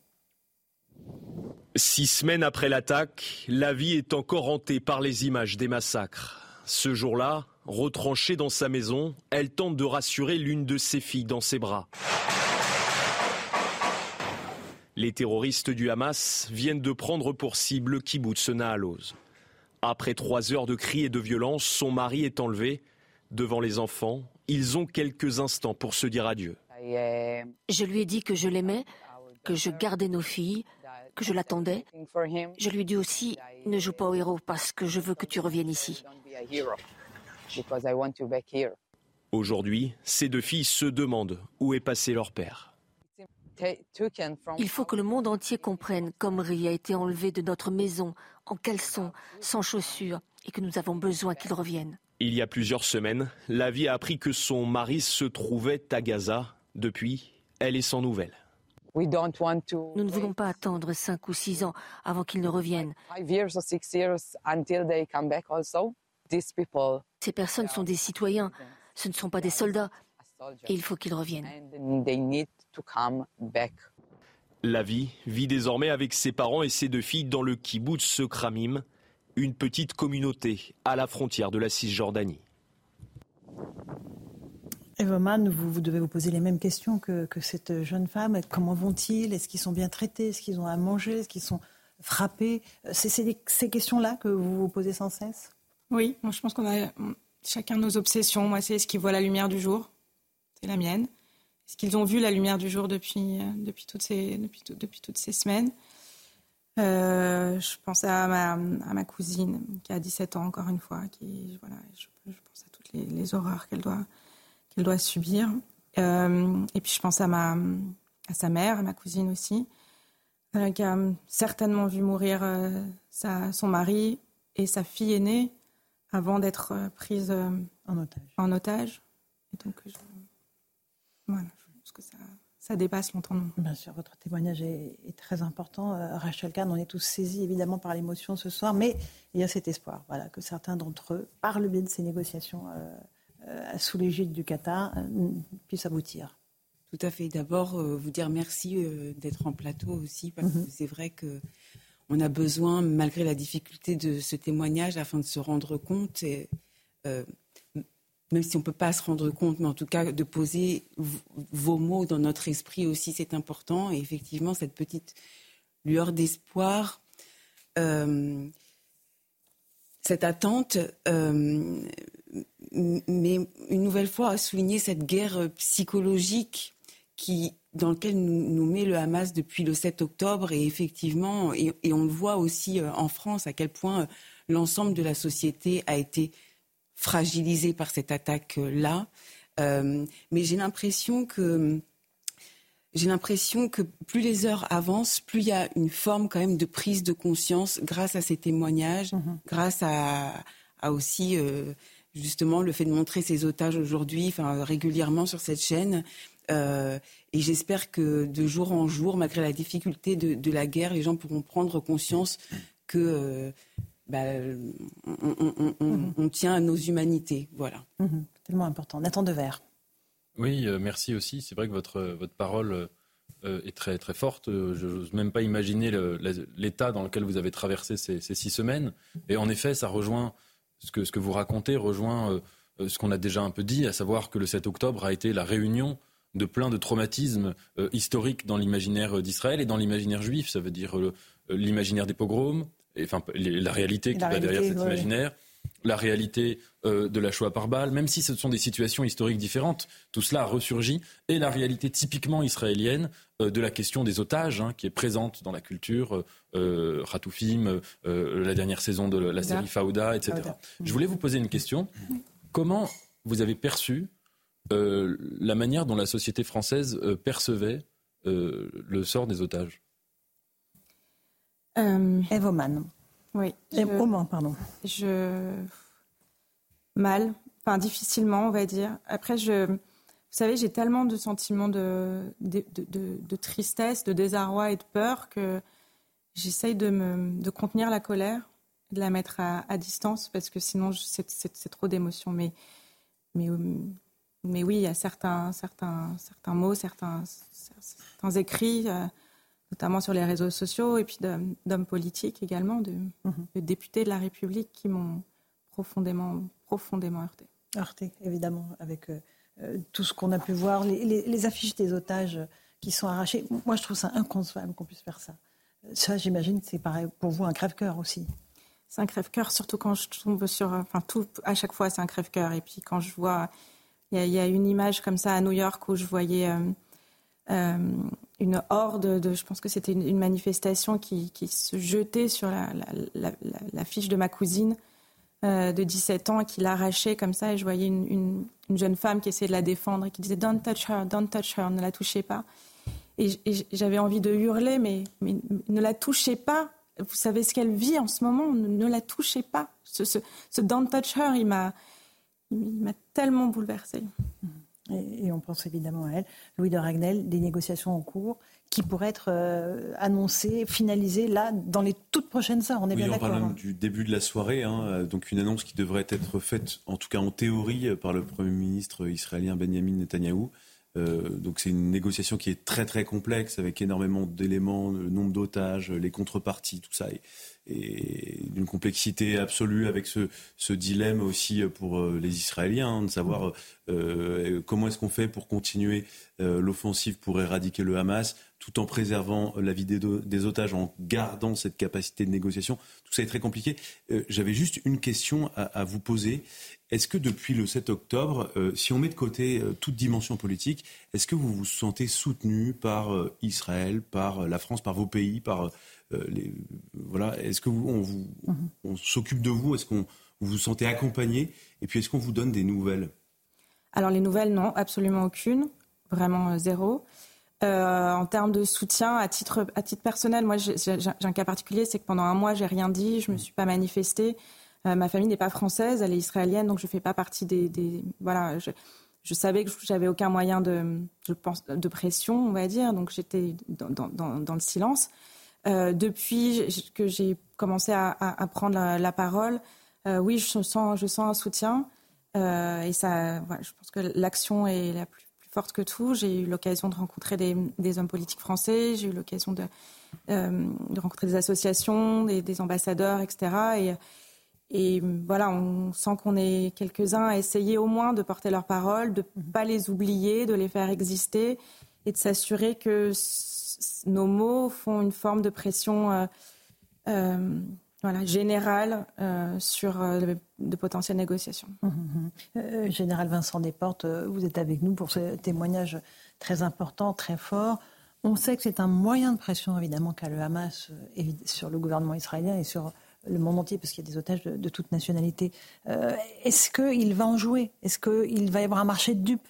Six semaines après l'attaque, la vie est encore hantée par les images des massacres. Ce jour-là, retranchée dans sa maison, elle tente de rassurer l'une de ses filles dans ses bras. Les terroristes du Hamas viennent de prendre pour cible le kibbutz Naaloz. Après trois heures de cris et de violence, son mari est enlevé Devant les enfants, ils ont quelques instants pour se dire adieu. Je lui ai dit que je l'aimais, que je gardais nos filles, que je l'attendais. Je lui ai dit aussi, ne joue pas au héros parce que je veux que tu reviennes ici. Aujourd'hui, ces deux filles se demandent où est passé leur père. Il faut que le monde entier comprenne qu'Omri a été enlevé de notre maison en caleçon, sans chaussures, et que nous avons besoin qu'il revienne. Il y a plusieurs semaines, la vie a appris que son mari se trouvait à Gaza. Depuis, elle est sans nouvelles. Nous ne voulons pas attendre cinq ou six ans avant qu'il ne revienne. Ces personnes sont des citoyens, ce ne sont pas des soldats. Et il faut qu'ils reviennent. La vie vit désormais avec ses parents et ses deux filles dans le kibbutz Kramim, une petite communauté à la frontière de la Cisjordanie. Eva vous, vous, devez vous poser les mêmes questions que, cette jeune femme. Comment vont-ils? Est-ce qu'ils sont bien traités? Est-ce qu'ils ont à manger? Est-ce qu'ils sont frappés? C'est ces questions-là que vous vous posez sans cesse? Oui, moi je pense qu'on a chacun nos obsessions. Moi, c'est est-ce qu'ils voient la lumière du jour C'est la mienne. Est-ce qu'ils ont vu la lumière du jour depuis, depuis, toutes, ces, depuis, depuis toutes ces semaines? Euh, je pense à ma, à ma, cousine qui a 17 ans, encore une fois, qui, voilà, je, pense à toutes les, horreurs qu'elle doit, qu'elle doit subir. Euh, et puis je pense à, ma, à sa mère, à ma cousine aussi, euh, qui a certainement vu mourir sa, son mari et sa fille aînée avant d'être prise en otage. En otage. Et donc, je, voilà, je pense que ça ça dépasse l'entendement. Bien sûr, votre témoignage est, très important. Euh, Rachel Kahn, on est tous saisis évidemment par l'émotion ce soir, mais il y a cet espoir voilà, que certains d'entre eux, par le biais de ces négociations euh, euh, sous l'égide du Qatar, puissent aboutir. Tout à fait. D'abord, vous dire merci d'être en plateau aussi, parce que mhm. c'est vrai que on a besoin, malgré la difficulté de ce témoignage, afin de se rendre compte. Et, même si on ne peut pas se rendre compte, mais en tout cas de poser vos mots dans notre esprit aussi, c'est important. Et effectivement, cette petite lueur d'espoir, euh, cette attente, euh, mais une nouvelle fois à souligner cette guerre psychologique qui, dans laquelle nous, met le Hamas depuis le 7 octobre. Et effectivement, et, on le voit aussi euh, en France, à quel point l'ensemble de la société a été fragilisé par cette attaque-là. Euh, mais j'ai l'impression que j'ai l'impression que plus les heures avancent, plus il y a une forme quand même de prise de conscience grâce à ces témoignages, mhm. grâce à, aussi euh, justement le fait de montrer ces otages aujourd'hui, enfin régulièrement sur cette chaîne. Euh, et j'espère que de jour en jour, malgré la difficulté de, de, la guerre, les gens pourront prendre conscience que bah, mhm. on, tient à nos humanités. Voilà. Mhm. Tellement important. Nathan Devers. Oui, euh, merci aussi. C'est vrai que votre, votre parole euh, est très, très forte. Je n'ose même pas imaginer l'état dans lequel vous avez traversé ces, six semaines. Et en effet, ça rejoint ce que, ce que vous racontez, rejoint euh, ce qu'on a déjà un peu dit, à savoir que le 7 octobre a été la réunion de plein de traumatismes historiques dans l'imaginaire d'Israël et dans l'imaginaire juif. Ça veut dire l'imaginaire des pogroms, enfin, la réalité qui va derrière cet imaginaire, la réalité euh, de la Shoah par balle, même si ce sont des situations historiques différentes, tout cela a ressurgi, et la réalité typiquement israélienne euh, de la question des otages, hein, qui est présente dans la culture, euh, Ratoufim, euh, la dernière saison de la série Fauda, etc. Je voulais vous poser une question. Comment vous avez perçu la manière dont la société française percevait le sort des otages? Euh, Evoman. Oui. Je, pardon. Je. Mal. Enfin, difficilement, on va dire. Après, je. Vous savez, j'ai tellement de sentiments de, de, de, tristesse, de désarroi et de peur que j'essaye de, me, de contenir la colère, de la mettre à, à distance, parce que sinon, c'est trop d'émotions. Mais, mais, mais oui, il y a certains, certains, certains mots, certains, certains écrits. Euh, notamment sur les réseaux sociaux, et puis d'hommes politiques également, mhm. de, députés de la République qui m'ont profondément, profondément heurté. Heurté, évidemment, avec euh, euh, tout ce qu'on a pu voir, les, affiches des otages qui sont arrachés. Moi, je trouve ça inconcevable qu'on puisse faire ça. Ça, j'imagine, c'est pareil pour vous un crève-cœur aussi. c'est un crève-cœur, surtout quand je tombe sur. Enfin, tout, à chaque fois, c'est un crève-cœur. Et puis quand je vois. Il y, a une image comme ça à New York où je voyais euh, euh, une horde de. Je pense que c'était une, manifestation qui, qui, se jetait sur la, la, la, fiche de ma cousine euh, de 17 ans qui l'arrachait comme ça. Et je voyais une, une, une, jeune femme qui essayait de la défendre et qui disait Don't touch her, don't touch her, ne la touchez pas. Et, j'avais envie de hurler, mais, mais ne la touchez pas vous savez ce qu'elle vit en ce moment, ne, la touchez pas. Ce, ce, Don't Touch Her, il m'a, tellement bouleversée. Et, on pense évidemment à elle. Louis de Ragnel, des négociations en cours qui pourraient être euh, annoncées, finalisées là, dans les toutes prochaines heures. On est bien d'accord. On parle hein. du début de la soirée, hein, donc une annonce qui devrait être faite, en tout cas en théorie, par le Premier ministre israélien Benjamin Netanyahou. Euh, donc c'est une négociation qui est très très complexe avec énormément d'éléments, le nombre d'otages, les contreparties, tout ça, et, d'une complexité absolue avec ce, dilemme aussi pour euh, les Israéliens hein, de savoir euh, comment est-ce qu'on fait pour continuer l'offensive pour éradiquer le Hamas tout en préservant la vie des, otages, en gardant cette capacité de négociation. Tout ça est très compliqué. J'avais juste une question à, à vous poser. Est-ce que depuis le 7 octobre, euh, si on met de côté euh, toute dimension politique, est-ce que vous vous sentez soutenu par euh, Israël, par la France, par vos pays, par les voilà Est-ce que vous, on, vous, mhm. on s'occupe de vous? Est-ce qu'on vous vous sentez accompagné? Et puis est-ce qu'on vous donne des nouvelles? Alors les nouvelles, non, absolument aucune, vraiment zéro. en termes de soutien, à titre, à titre personnel, moi j'ai un cas particulier, c'est que pendant un mois j'ai rien dit, je me suis pas manifestée. Euh, ma famille n'est pas française, elle est israélienne, donc je ne fais pas partie des. voilà, je, savais que j'avais aucun moyen de, je pense, de pression, on va dire, donc j'étais dans, le silence. Euh, depuis que j'ai commencé à, prendre la, parole, euh, oui, je sens, je sens un soutien. et ça, je pense que l'action est la plus, forte que tout. J'ai eu l'occasion de rencontrer des, hommes politiques français, j'ai eu l'occasion de, de, rencontrer des associations, des, des ambassadeurs, etc. Et, et voilà, on sent qu'on est quelques-uns à essayer au moins de porter leurs paroles, de ne pas les oublier, de les faire exister et de s'assurer que nos mots font une forme de pression euh, euh, voilà, générale euh, sur de potentielles négociations. Mmh, mmh, mmh. Général Vincent Desportes, vous êtes avec nous pour ce témoignage très important, très fort. On sait que c'est un moyen de pression, évidemment, qu'a le Hamas sur le gouvernement israélien et sur le monde entier, parce qu'il y a des otages de, toute nationalité. Est-ce qu'il va en jouer? Est-ce qu'il va y avoir un marché de dupes?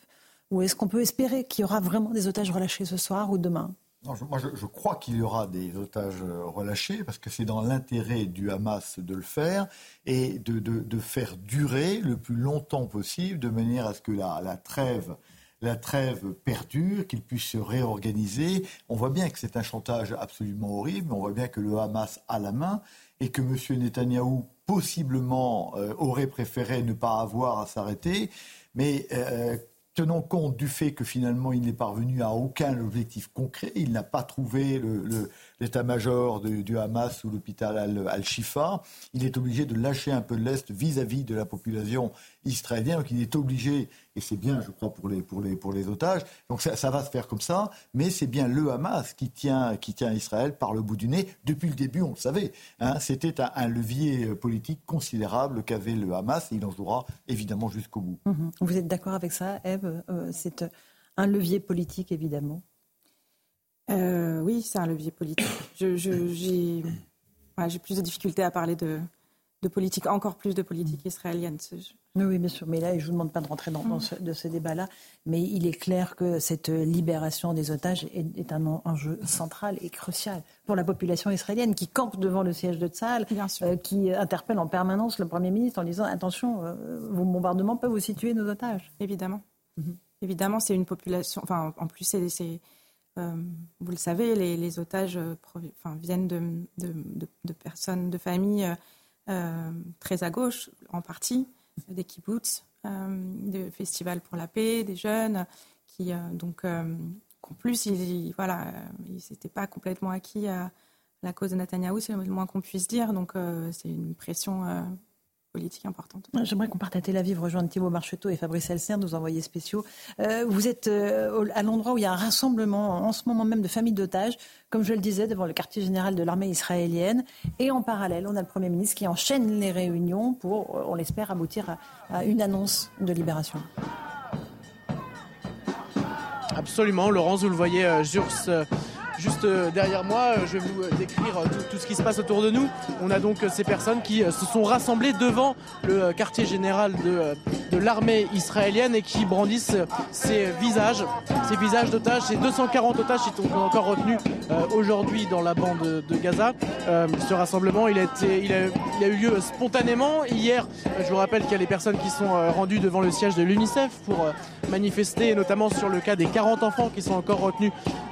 Ou est-ce qu'on peut espérer qu'il y aura vraiment des otages relâchés ce soir ou demain? Je, moi, je, crois qu'il y aura des otages relâchés parce que c'est dans l'intérêt du Hamas de le faire et de, faire durer le plus longtemps possible de manière à ce que la, la trêve la trêve perdure, qu'il puisse se réorganiser. On voit bien que c'est un chantage absolument horrible, on voit bien que le Hamas a la main et que M. Netanyahou possiblement euh, aurait préféré ne pas avoir à s'arrêter. Mais euh, tenons compte du fait que finalement il n'est parvenu à aucun objectif concret. Il n'a pas trouvé l'état-major du Hamas ou l'hôpital Al-Shifa. il est obligé de lâcher un peu l'Est vis-à-vis de la population israélienne. Donc il est obligé et c'est bien, je crois, pour les, pour les, pour les otages. Donc ça, va se faire comme ça, mais c'est bien le Hamas qui tient, qui tient Israël par le bout du nez. Depuis le début, on le savait. Hein, C'était un, levier politique considérable qu'avait le Hamas, et il en jouera évidemment jusqu'au bout. Mhm. Vous êtes d'accord avec ça, Eve euh, C'est un levier politique, évidemment euh, Oui, c'est un levier politique. J'ai plus de difficultés à parler de, de politique, encore plus de politique israélienne. Oui, bien sûr. Mais là, je ne vous demande pas de rentrer dans, ce, de ce débat-là. Mais il est clair que cette libération des otages est, un enjeu central et crucial pour la population israélienne qui campe devant le siège de Tzal, euh, qui interpelle en permanence le Premier ministre en disant attention, euh, vos bombardements peuvent vous situer nos otages. Évidemment. Mm-hmm. Évidemment, c'est une population. Enfin, en plus, c'est. Euh, vous le savez, les, otages enfin, viennent de, personnes, de familles très à gauche, en partie des kibbutz, euh, des festivals pour la paix, des jeunes qui, euh, donc, euh, en plus, ils, voilà, ils n'étaient pas complètement acquis à la cause de Netanyahou, c'est le moins qu'on puisse dire. Donc, c'est une pression politique importante. J'aimerais qu'on parte à Tel Aviv, rejoindre Thibault Marcheteau et Fabrice Elser, nos envoyés spéciaux. Euh, vous êtes euh, à l'endroit où il y a un rassemblement en ce moment même de familles d'otages, comme je le disais, devant le quartier général de l'armée israélienne. Et en parallèle, on a le Premier ministre qui enchaîne les réunions pour, on l'espère, aboutir à, une annonce de libération. Absolument, Laurence, vous le voyez, euh, Jurs Juste euh, derrière moi, euh, je vais vous euh, décrire tout, ce qui se passe autour de nous. On a donc ces personnes qui se sont rassemblées devant le quartier général de, l'armée israélienne et qui brandissent ces visages, ces visages d'otages, ces 240 otages qui sont encore retenus aujourd'hui dans la bande de Gaza. ce rassemblement, il a, été, il, a, eu lieu spontanément. Hier, je vous rappelle qu'il y a les personnes qui sont rendues devant le siège de l'UNICEF pour manifester, notamment sur le cas des 40 enfants qui sont encore retenus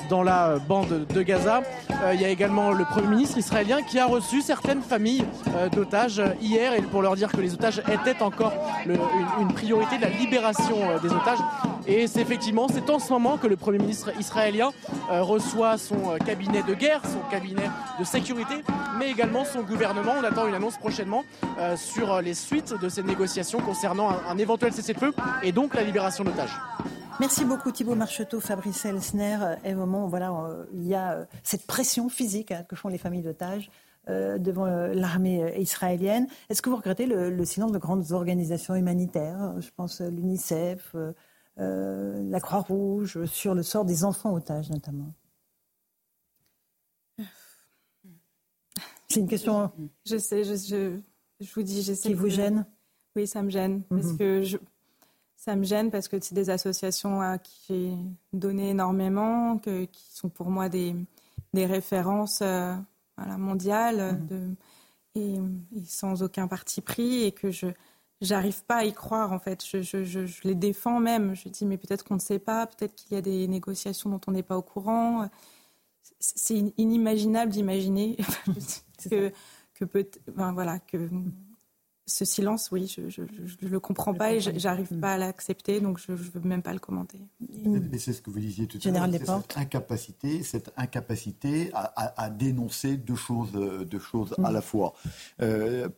dans la bande de Gaza. Euh, il y a également le Premier ministre israélien qui a reçu certaines familles euh, d'otages hier et pour leur dire que les otages étaient encore une, priorité de la libération euh, des otages. Et c'est effectivement, c'est en ce moment que le Premier ministre israélien reçoit son cabinet de guerre, son cabinet de sécurité, mais également son gouvernement. On attend une annonce prochainement sur les suites de ces négociations concernant un, un éventuel cessez-le-feu et donc la libération d'otages. Merci beaucoup Thibault Marcheteau, Fabrice Elsner. Et moment voilà, euh, il y a euh, cette pression physique hein, que font les familles d'otages euh, devant l'armée israélienne. Est-ce que vous regrettez le, silence de grandes organisations humanitaires Je pense l'UNICEF, la Croix-Rouge, sur le sort des enfants otages notamment? C'est une question. Je sais, je, vous dis, j'essaie. Qui vous gêne? Oui, ça me gêne. Parce mhm. que je, ça me gêne parce que c'est des associations à qui j'ai donné énormément, que, qui sont pour moi des, des références euh, mondiales mmh. de, et, sans aucun parti pris et que je j'arrive pas à y croire en fait. Je, je, je, je les défends même. Je dis mais peut-être qu'on ne sait pas, peut-être qu'il y a des négociations dont on n'est pas au courant. C'est inimaginable d'imaginer que, que peut, ben, voilà que ce silence, oui, je ne le comprends pas et j'arrive pas à l'accepter, donc je ne veux même pas le commenter. Mais c'est ce que vous disiez tout à l'heure, cette incapacité, cette incapacité à, dénoncer deux choses, deux choses à la fois. Euh,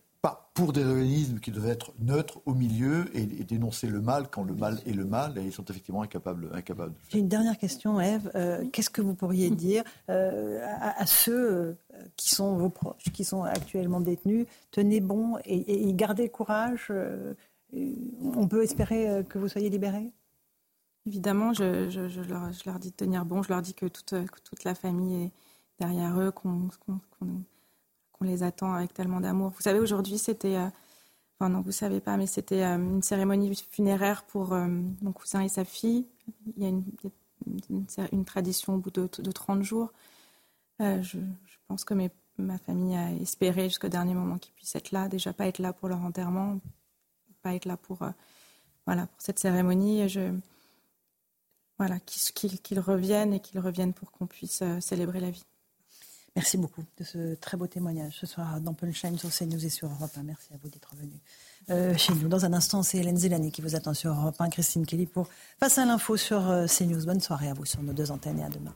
pour des organismes qui doivent être neutres au milieu et, dénoncer le mal quand le mal est le mal, et ils sont effectivement incapables. incapables J'ai une dernière question, Eve. Euh, qu'est-ce que vous pourriez dire euh, à, ceux euh, qui sont vos proches, qui sont actuellement détenus? Tenez bon et, gardez courage. on peut espérer que vous soyez libérés? Évidemment, je, leur, dis de tenir bon. Je leur dis que toute, toute la famille est derrière eux, qu'on on les attend avec tellement d'amour. Vous savez, aujourd'hui, c'était, euh, enfin non, vous savez pas, mais c'était euh, une cérémonie funéraire pour euh, mon cousin et sa fille. Il y a une, tradition au bout de, 30 jours. Je, pense que ma famille a espéré jusqu'au dernier moment qu'ils puissent être là. Déjà, pas être là pour leur enterrement, pas être là pour, voilà, pour cette cérémonie. Je, voilà, qu'ils reviennent et qu'ils reviennent pour qu'on puisse célébrer la vie. Merci beaucoup de ce très beau témoignage ce soir dans Punchline sur CNews et sur Europe 1. Merci à vous d'être venu euh, chez nous. Dans un instant, c'est Hélène Zélani qui vous attend sur Europe 1, Christine Kelly pour Face à l'info sur euh, CNews. Bonne soirée à vous sur nos deux antennes et à demain.